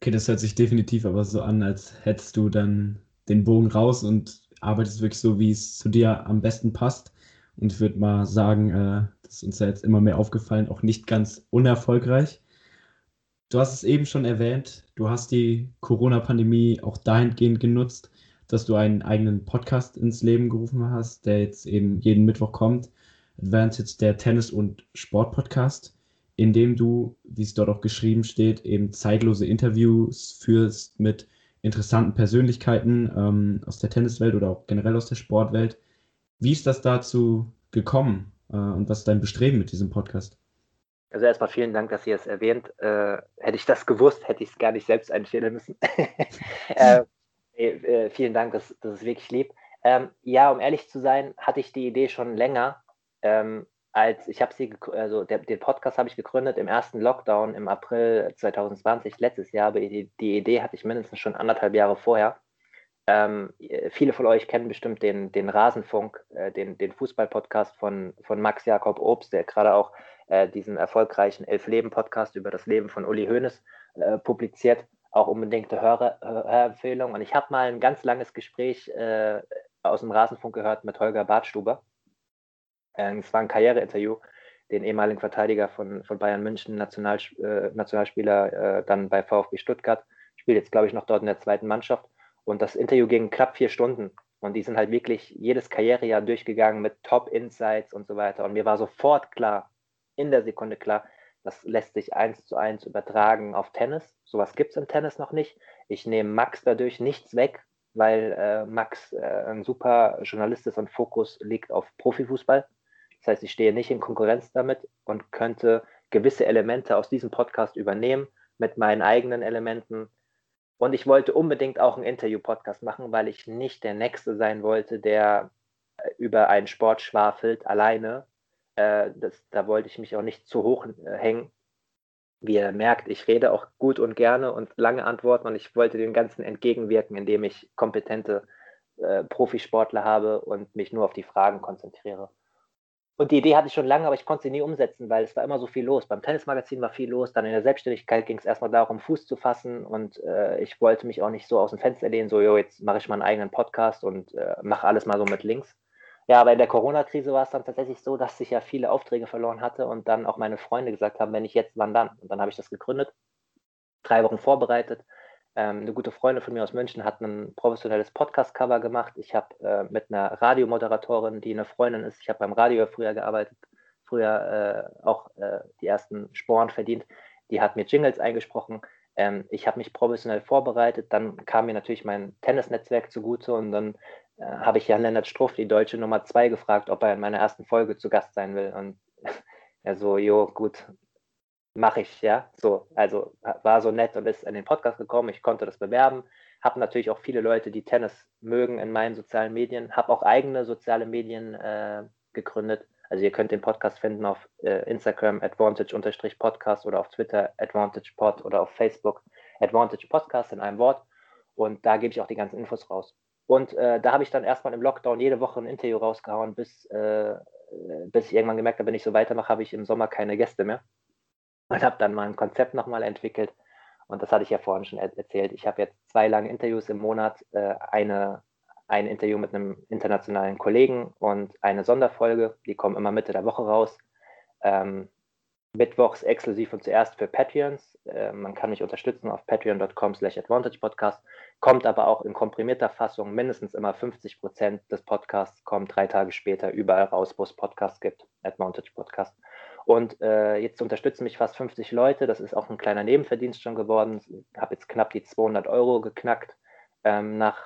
Okay, das hört sich definitiv aber so an, als hättest du dann den Bogen raus und arbeitest wirklich so, wie es zu dir am besten passt. Und ich würde mal sagen, äh, das ist uns ja jetzt immer mehr aufgefallen, auch nicht ganz unerfolgreich. Du hast es eben schon erwähnt, du hast die Corona-Pandemie auch dahingehend genutzt, dass du einen eigenen Podcast ins Leben gerufen hast, der jetzt eben jeden Mittwoch kommt. Advantage der Tennis- und Sport-Podcast in dem du, wie es dort auch geschrieben steht, eben zeitlose Interviews führst mit interessanten Persönlichkeiten ähm, aus der Tenniswelt oder auch generell aus der Sportwelt. Wie ist das dazu gekommen äh, und was ist dein Bestreben mit diesem Podcast? Also erstmal vielen Dank, dass ihr es erwähnt. Äh, hätte ich das gewusst, hätte ich es gar nicht selbst einstellen müssen. <laughs> äh, äh, vielen Dank, das, das ist wirklich lieb. Ähm, ja, um ehrlich zu sein, hatte ich die Idee schon länger. Ähm, als ich habe sie, also der, den Podcast habe ich gegründet im ersten Lockdown im April 2020, letztes Jahr, aber die, die Idee hatte ich mindestens schon anderthalb Jahre vorher. Ähm, viele von euch kennen bestimmt den, den Rasenfunk, äh, den, den Fußball-Podcast von, von Max Jakob Obst, der gerade auch äh, diesen erfolgreichen Elf-Leben-Podcast über das Leben von Uli Hoeneß äh, publiziert. Auch unbedingte Hörer, Hörempfehlung. Und ich habe mal ein ganz langes Gespräch äh, aus dem Rasenfunk gehört mit Holger Bartstuber ähm, es war ein Karriereinterview, den ehemaligen Verteidiger von, von Bayern München, National, äh, Nationalspieler, äh, dann bei VfB Stuttgart, spielt jetzt, glaube ich, noch dort in der zweiten Mannschaft. Und das Interview ging knapp vier Stunden. Und die sind halt wirklich jedes Karrierejahr durchgegangen mit Top-Insights und so weiter. Und mir war sofort klar, in der Sekunde klar, das lässt sich eins zu eins übertragen auf Tennis. Sowas gibt es im Tennis noch nicht. Ich nehme Max dadurch nichts weg, weil äh, Max äh, ein super Journalist ist und Fokus liegt auf Profifußball. Das heißt, ich stehe nicht in Konkurrenz damit und könnte gewisse Elemente aus diesem Podcast übernehmen mit meinen eigenen Elementen. Und ich wollte unbedingt auch einen Interview-Podcast machen, weil ich nicht der Nächste sein wollte, der äh, über einen Sport schwafelt, alleine. Äh, das, da wollte ich mich auch nicht zu hoch äh, hängen. Wie ihr merkt, ich rede auch gut und gerne und lange antworten und ich wollte dem Ganzen entgegenwirken, indem ich kompetente äh, Profisportler habe und mich nur auf die Fragen konzentriere. Und die Idee hatte ich schon lange, aber ich konnte sie nie umsetzen, weil es war immer so viel los. Beim Tennismagazin war viel los, dann in der Selbstständigkeit ging es erstmal darum, Fuß zu fassen und äh, ich wollte mich auch nicht so aus dem Fenster lehnen, so, jo, jetzt mache ich mal einen eigenen Podcast und äh, mache alles mal so mit links. Ja, aber in der Corona-Krise war es dann tatsächlich so, dass ich ja viele Aufträge verloren hatte und dann auch meine Freunde gesagt haben, wenn nicht jetzt, wann dann? Und dann habe ich das gegründet, drei Wochen vorbereitet. Ähm, eine gute Freundin von mir aus München hat ein professionelles Podcast-Cover gemacht. Ich habe äh, mit einer Radiomoderatorin, die eine Freundin ist, ich habe beim Radio früher gearbeitet, früher äh, auch äh, die ersten Sporen verdient. Die hat mir Jingles eingesprochen. Ähm, ich habe mich professionell vorbereitet. Dann kam mir natürlich mein Tennisnetzwerk zugute und dann äh, habe ich Jan-Lennart Struff, die deutsche Nummer zwei, gefragt, ob er in meiner ersten Folge zu Gast sein will. Und <laughs> er so, jo, gut, mache ich, ja. So, also war so nett und ist in den Podcast gekommen. Ich konnte das bewerben. Habe natürlich auch viele Leute, die Tennis mögen in meinen sozialen Medien. Habe auch eigene soziale Medien äh, gegründet. Also ihr könnt den Podcast finden auf äh, Instagram advantage-podcast oder auf Twitter advantagepod oder auf Facebook advantage podcast in einem Wort. Und da gebe ich auch die ganzen Infos raus. Und äh, da habe ich dann erstmal im Lockdown jede Woche ein Interview rausgehauen, bis, äh, bis ich irgendwann gemerkt habe, wenn ich so weitermache, habe ich im Sommer keine Gäste mehr. Und habe dann mal ein Konzept nochmal entwickelt. Und das hatte ich ja vorhin schon erzählt. Ich habe jetzt zwei lange Interviews im Monat, äh, eine, ein Interview mit einem internationalen Kollegen und eine Sonderfolge. Die kommen immer Mitte der Woche raus. Ähm, mittwochs exklusiv und zuerst für Patreons. Äh, man kann mich unterstützen auf patreon.com slash advantagepodcast. Kommt aber auch in komprimierter Fassung mindestens immer 50 Prozent des Podcasts kommt drei Tage später überall raus, wo es Podcasts gibt. Advantage Podcast. Und äh, jetzt unterstützen mich fast 50 Leute. Das ist auch ein kleiner Nebenverdienst schon geworden. Ich habe jetzt knapp die 200 Euro geknackt. Ähm, nach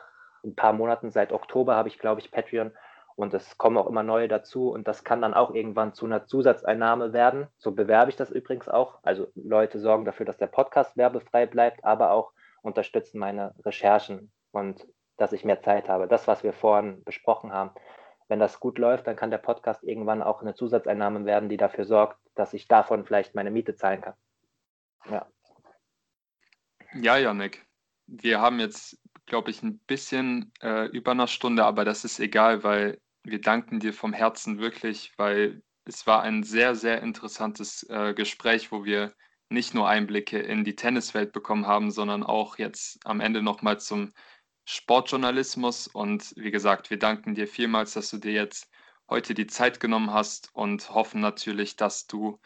ein paar Monaten, seit Oktober habe ich, glaube ich, Patreon und es kommen auch immer neue dazu und das kann dann auch irgendwann zu einer Zusatzeinnahme werden. So bewerbe ich das übrigens auch. Also Leute sorgen dafür, dass der Podcast werbefrei bleibt, aber auch unterstützen meine Recherchen und dass ich mehr Zeit habe. Das, was wir vorhin besprochen haben. Wenn das gut läuft, dann kann der Podcast irgendwann auch eine Zusatzeinnahme werden, die dafür sorgt, dass ich davon vielleicht meine Miete zahlen kann. Ja. Ja, Janik. Wir haben jetzt, glaube ich, ein bisschen äh, über eine Stunde, aber das ist egal, weil wir danken dir vom Herzen wirklich, weil es war ein sehr, sehr interessantes äh, Gespräch, wo wir nicht nur Einblicke in die Tenniswelt bekommen haben, sondern auch jetzt am Ende nochmal zum Sportjournalismus. Und wie gesagt, wir danken dir vielmals, dass du dir jetzt heute die Zeit genommen hast und hoffen natürlich, dass du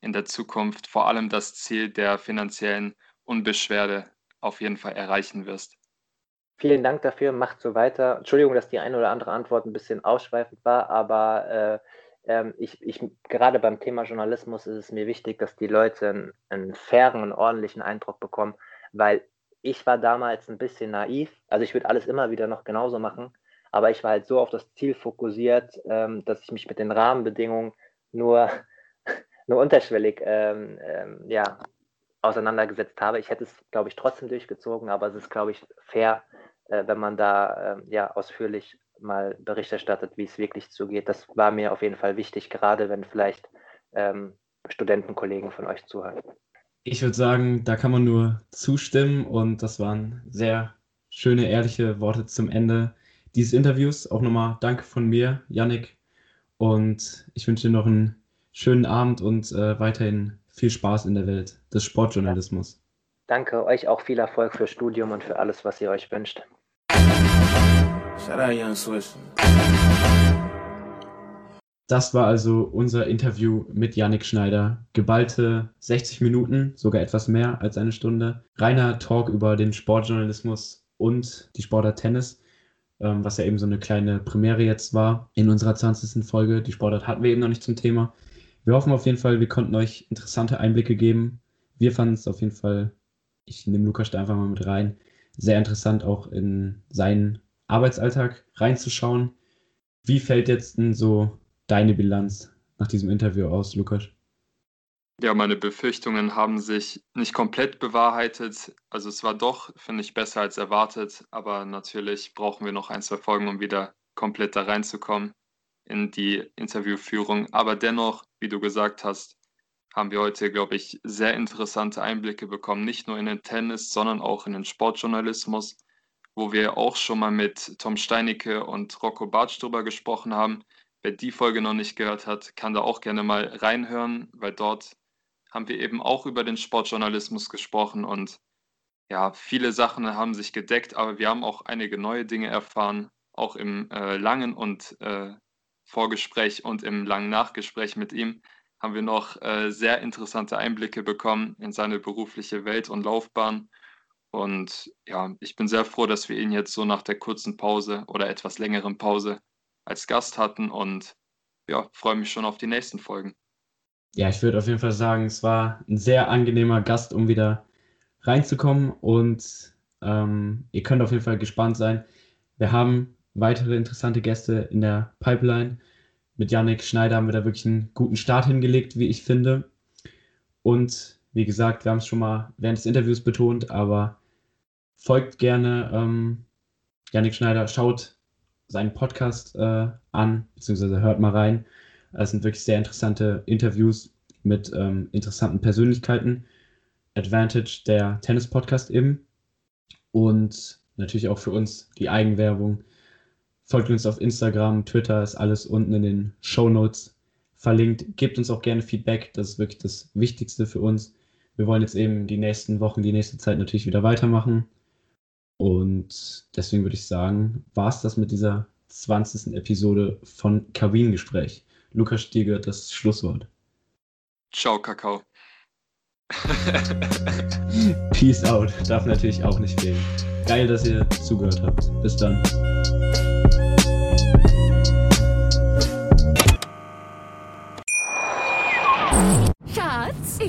in der Zukunft vor allem das Ziel der finanziellen Unbeschwerde auf jeden Fall erreichen wirst. Vielen Dank dafür, macht so weiter. Entschuldigung, dass die eine oder andere Antwort ein bisschen ausschweifend war, aber äh, ähm, ich, ich, gerade beim Thema Journalismus ist es mir wichtig, dass die Leute einen, einen fairen und ordentlichen Eindruck bekommen, weil ich war damals ein bisschen naiv. Also ich würde alles immer wieder noch genauso machen, aber ich war halt so auf das Ziel fokussiert, ähm, dass ich mich mit den Rahmenbedingungen nur, <laughs> nur unterschwellig ähm, ähm, ja, auseinandergesetzt habe. Ich hätte es, glaube ich, trotzdem durchgezogen, aber es ist, glaube ich, fair, äh, wenn man da äh, ja ausführlich mal Bericht erstattet, wie es wirklich zugeht. Das war mir auf jeden Fall wichtig, gerade wenn vielleicht ähm, Studentenkollegen von euch zuhören. Ich würde sagen, da kann man nur zustimmen und das waren sehr schöne, ehrliche Worte zum Ende dieses Interviews. Auch nochmal Danke von mir, Yannick. Und ich wünsche dir noch einen schönen Abend und äh, weiterhin viel Spaß in der Welt des Sportjournalismus. Danke euch auch viel Erfolg für Studium und für alles, was ihr euch wünscht. Das war also unser Interview mit Yannick Schneider. Geballte 60 Minuten, sogar etwas mehr als eine Stunde. Reiner Talk über den Sportjournalismus und die Sportart Tennis, ähm, was ja eben so eine kleine Premiere jetzt war in unserer 20. Folge. Die Sportart hatten wir eben noch nicht zum Thema. Wir hoffen auf jeden Fall, wir konnten euch interessante Einblicke geben. Wir fanden es auf jeden Fall, ich nehme Lukas da einfach mal mit rein, sehr interessant auch in seinen Arbeitsalltag reinzuschauen. Wie fällt jetzt denn so deine Bilanz nach diesem Interview aus, Lukas? Ja, meine Befürchtungen haben sich nicht komplett bewahrheitet. Also es war doch, finde ich, besser als erwartet. Aber natürlich brauchen wir noch ein, zwei Folgen, um wieder komplett da reinzukommen in die Interviewführung. Aber dennoch, wie du gesagt hast, haben wir heute, glaube ich, sehr interessante Einblicke bekommen, nicht nur in den Tennis, sondern auch in den Sportjournalismus, wo wir auch schon mal mit Tom Steinicke und Rocco Bartsch drüber gesprochen haben. Wer die Folge noch nicht gehört hat, kann da auch gerne mal reinhören, weil dort haben wir eben auch über den Sportjournalismus gesprochen und ja, viele Sachen haben sich gedeckt, aber wir haben auch einige neue Dinge erfahren, auch im äh, langen und äh, Vorgespräch und im langen Nachgespräch mit ihm haben wir noch äh, sehr interessante Einblicke bekommen in seine berufliche Welt und Laufbahn. Und ja, ich bin sehr froh, dass wir ihn jetzt so nach der kurzen Pause oder etwas längeren Pause als Gast hatten und ja, freue mich schon auf die nächsten Folgen. Ja, ich würde auf jeden Fall sagen, es war ein sehr angenehmer Gast, um wieder reinzukommen und ähm, ihr könnt auf jeden Fall gespannt sein. Wir haben weitere interessante Gäste in der Pipeline. Mit Yannick Schneider haben wir da wirklich einen guten Start hingelegt, wie ich finde. Und wie gesagt, wir haben es schon mal während des Interviews betont, aber folgt gerne ähm, Yannick Schneider, schaut seinen Podcast äh, an, beziehungsweise hört mal rein. Es sind wirklich sehr interessante Interviews mit ähm, interessanten Persönlichkeiten. Advantage, der Tennis-Podcast eben. Und natürlich auch für uns die Eigenwerbung. Folgt uns auf Instagram, Twitter, ist alles unten in den Show Notes verlinkt. Gebt uns auch gerne Feedback, das ist wirklich das Wichtigste für uns. Wir wollen jetzt eben die nächsten Wochen, die nächste Zeit natürlich wieder weitermachen. Und deswegen würde ich sagen, war es das mit dieser 20. Episode von Kabinengespräch. Lukas, gehört das Schlusswort. Ciao, Kakao. <laughs> Peace out. Darf natürlich auch nicht fehlen. Geil, dass ihr zugehört habt. Bis dann.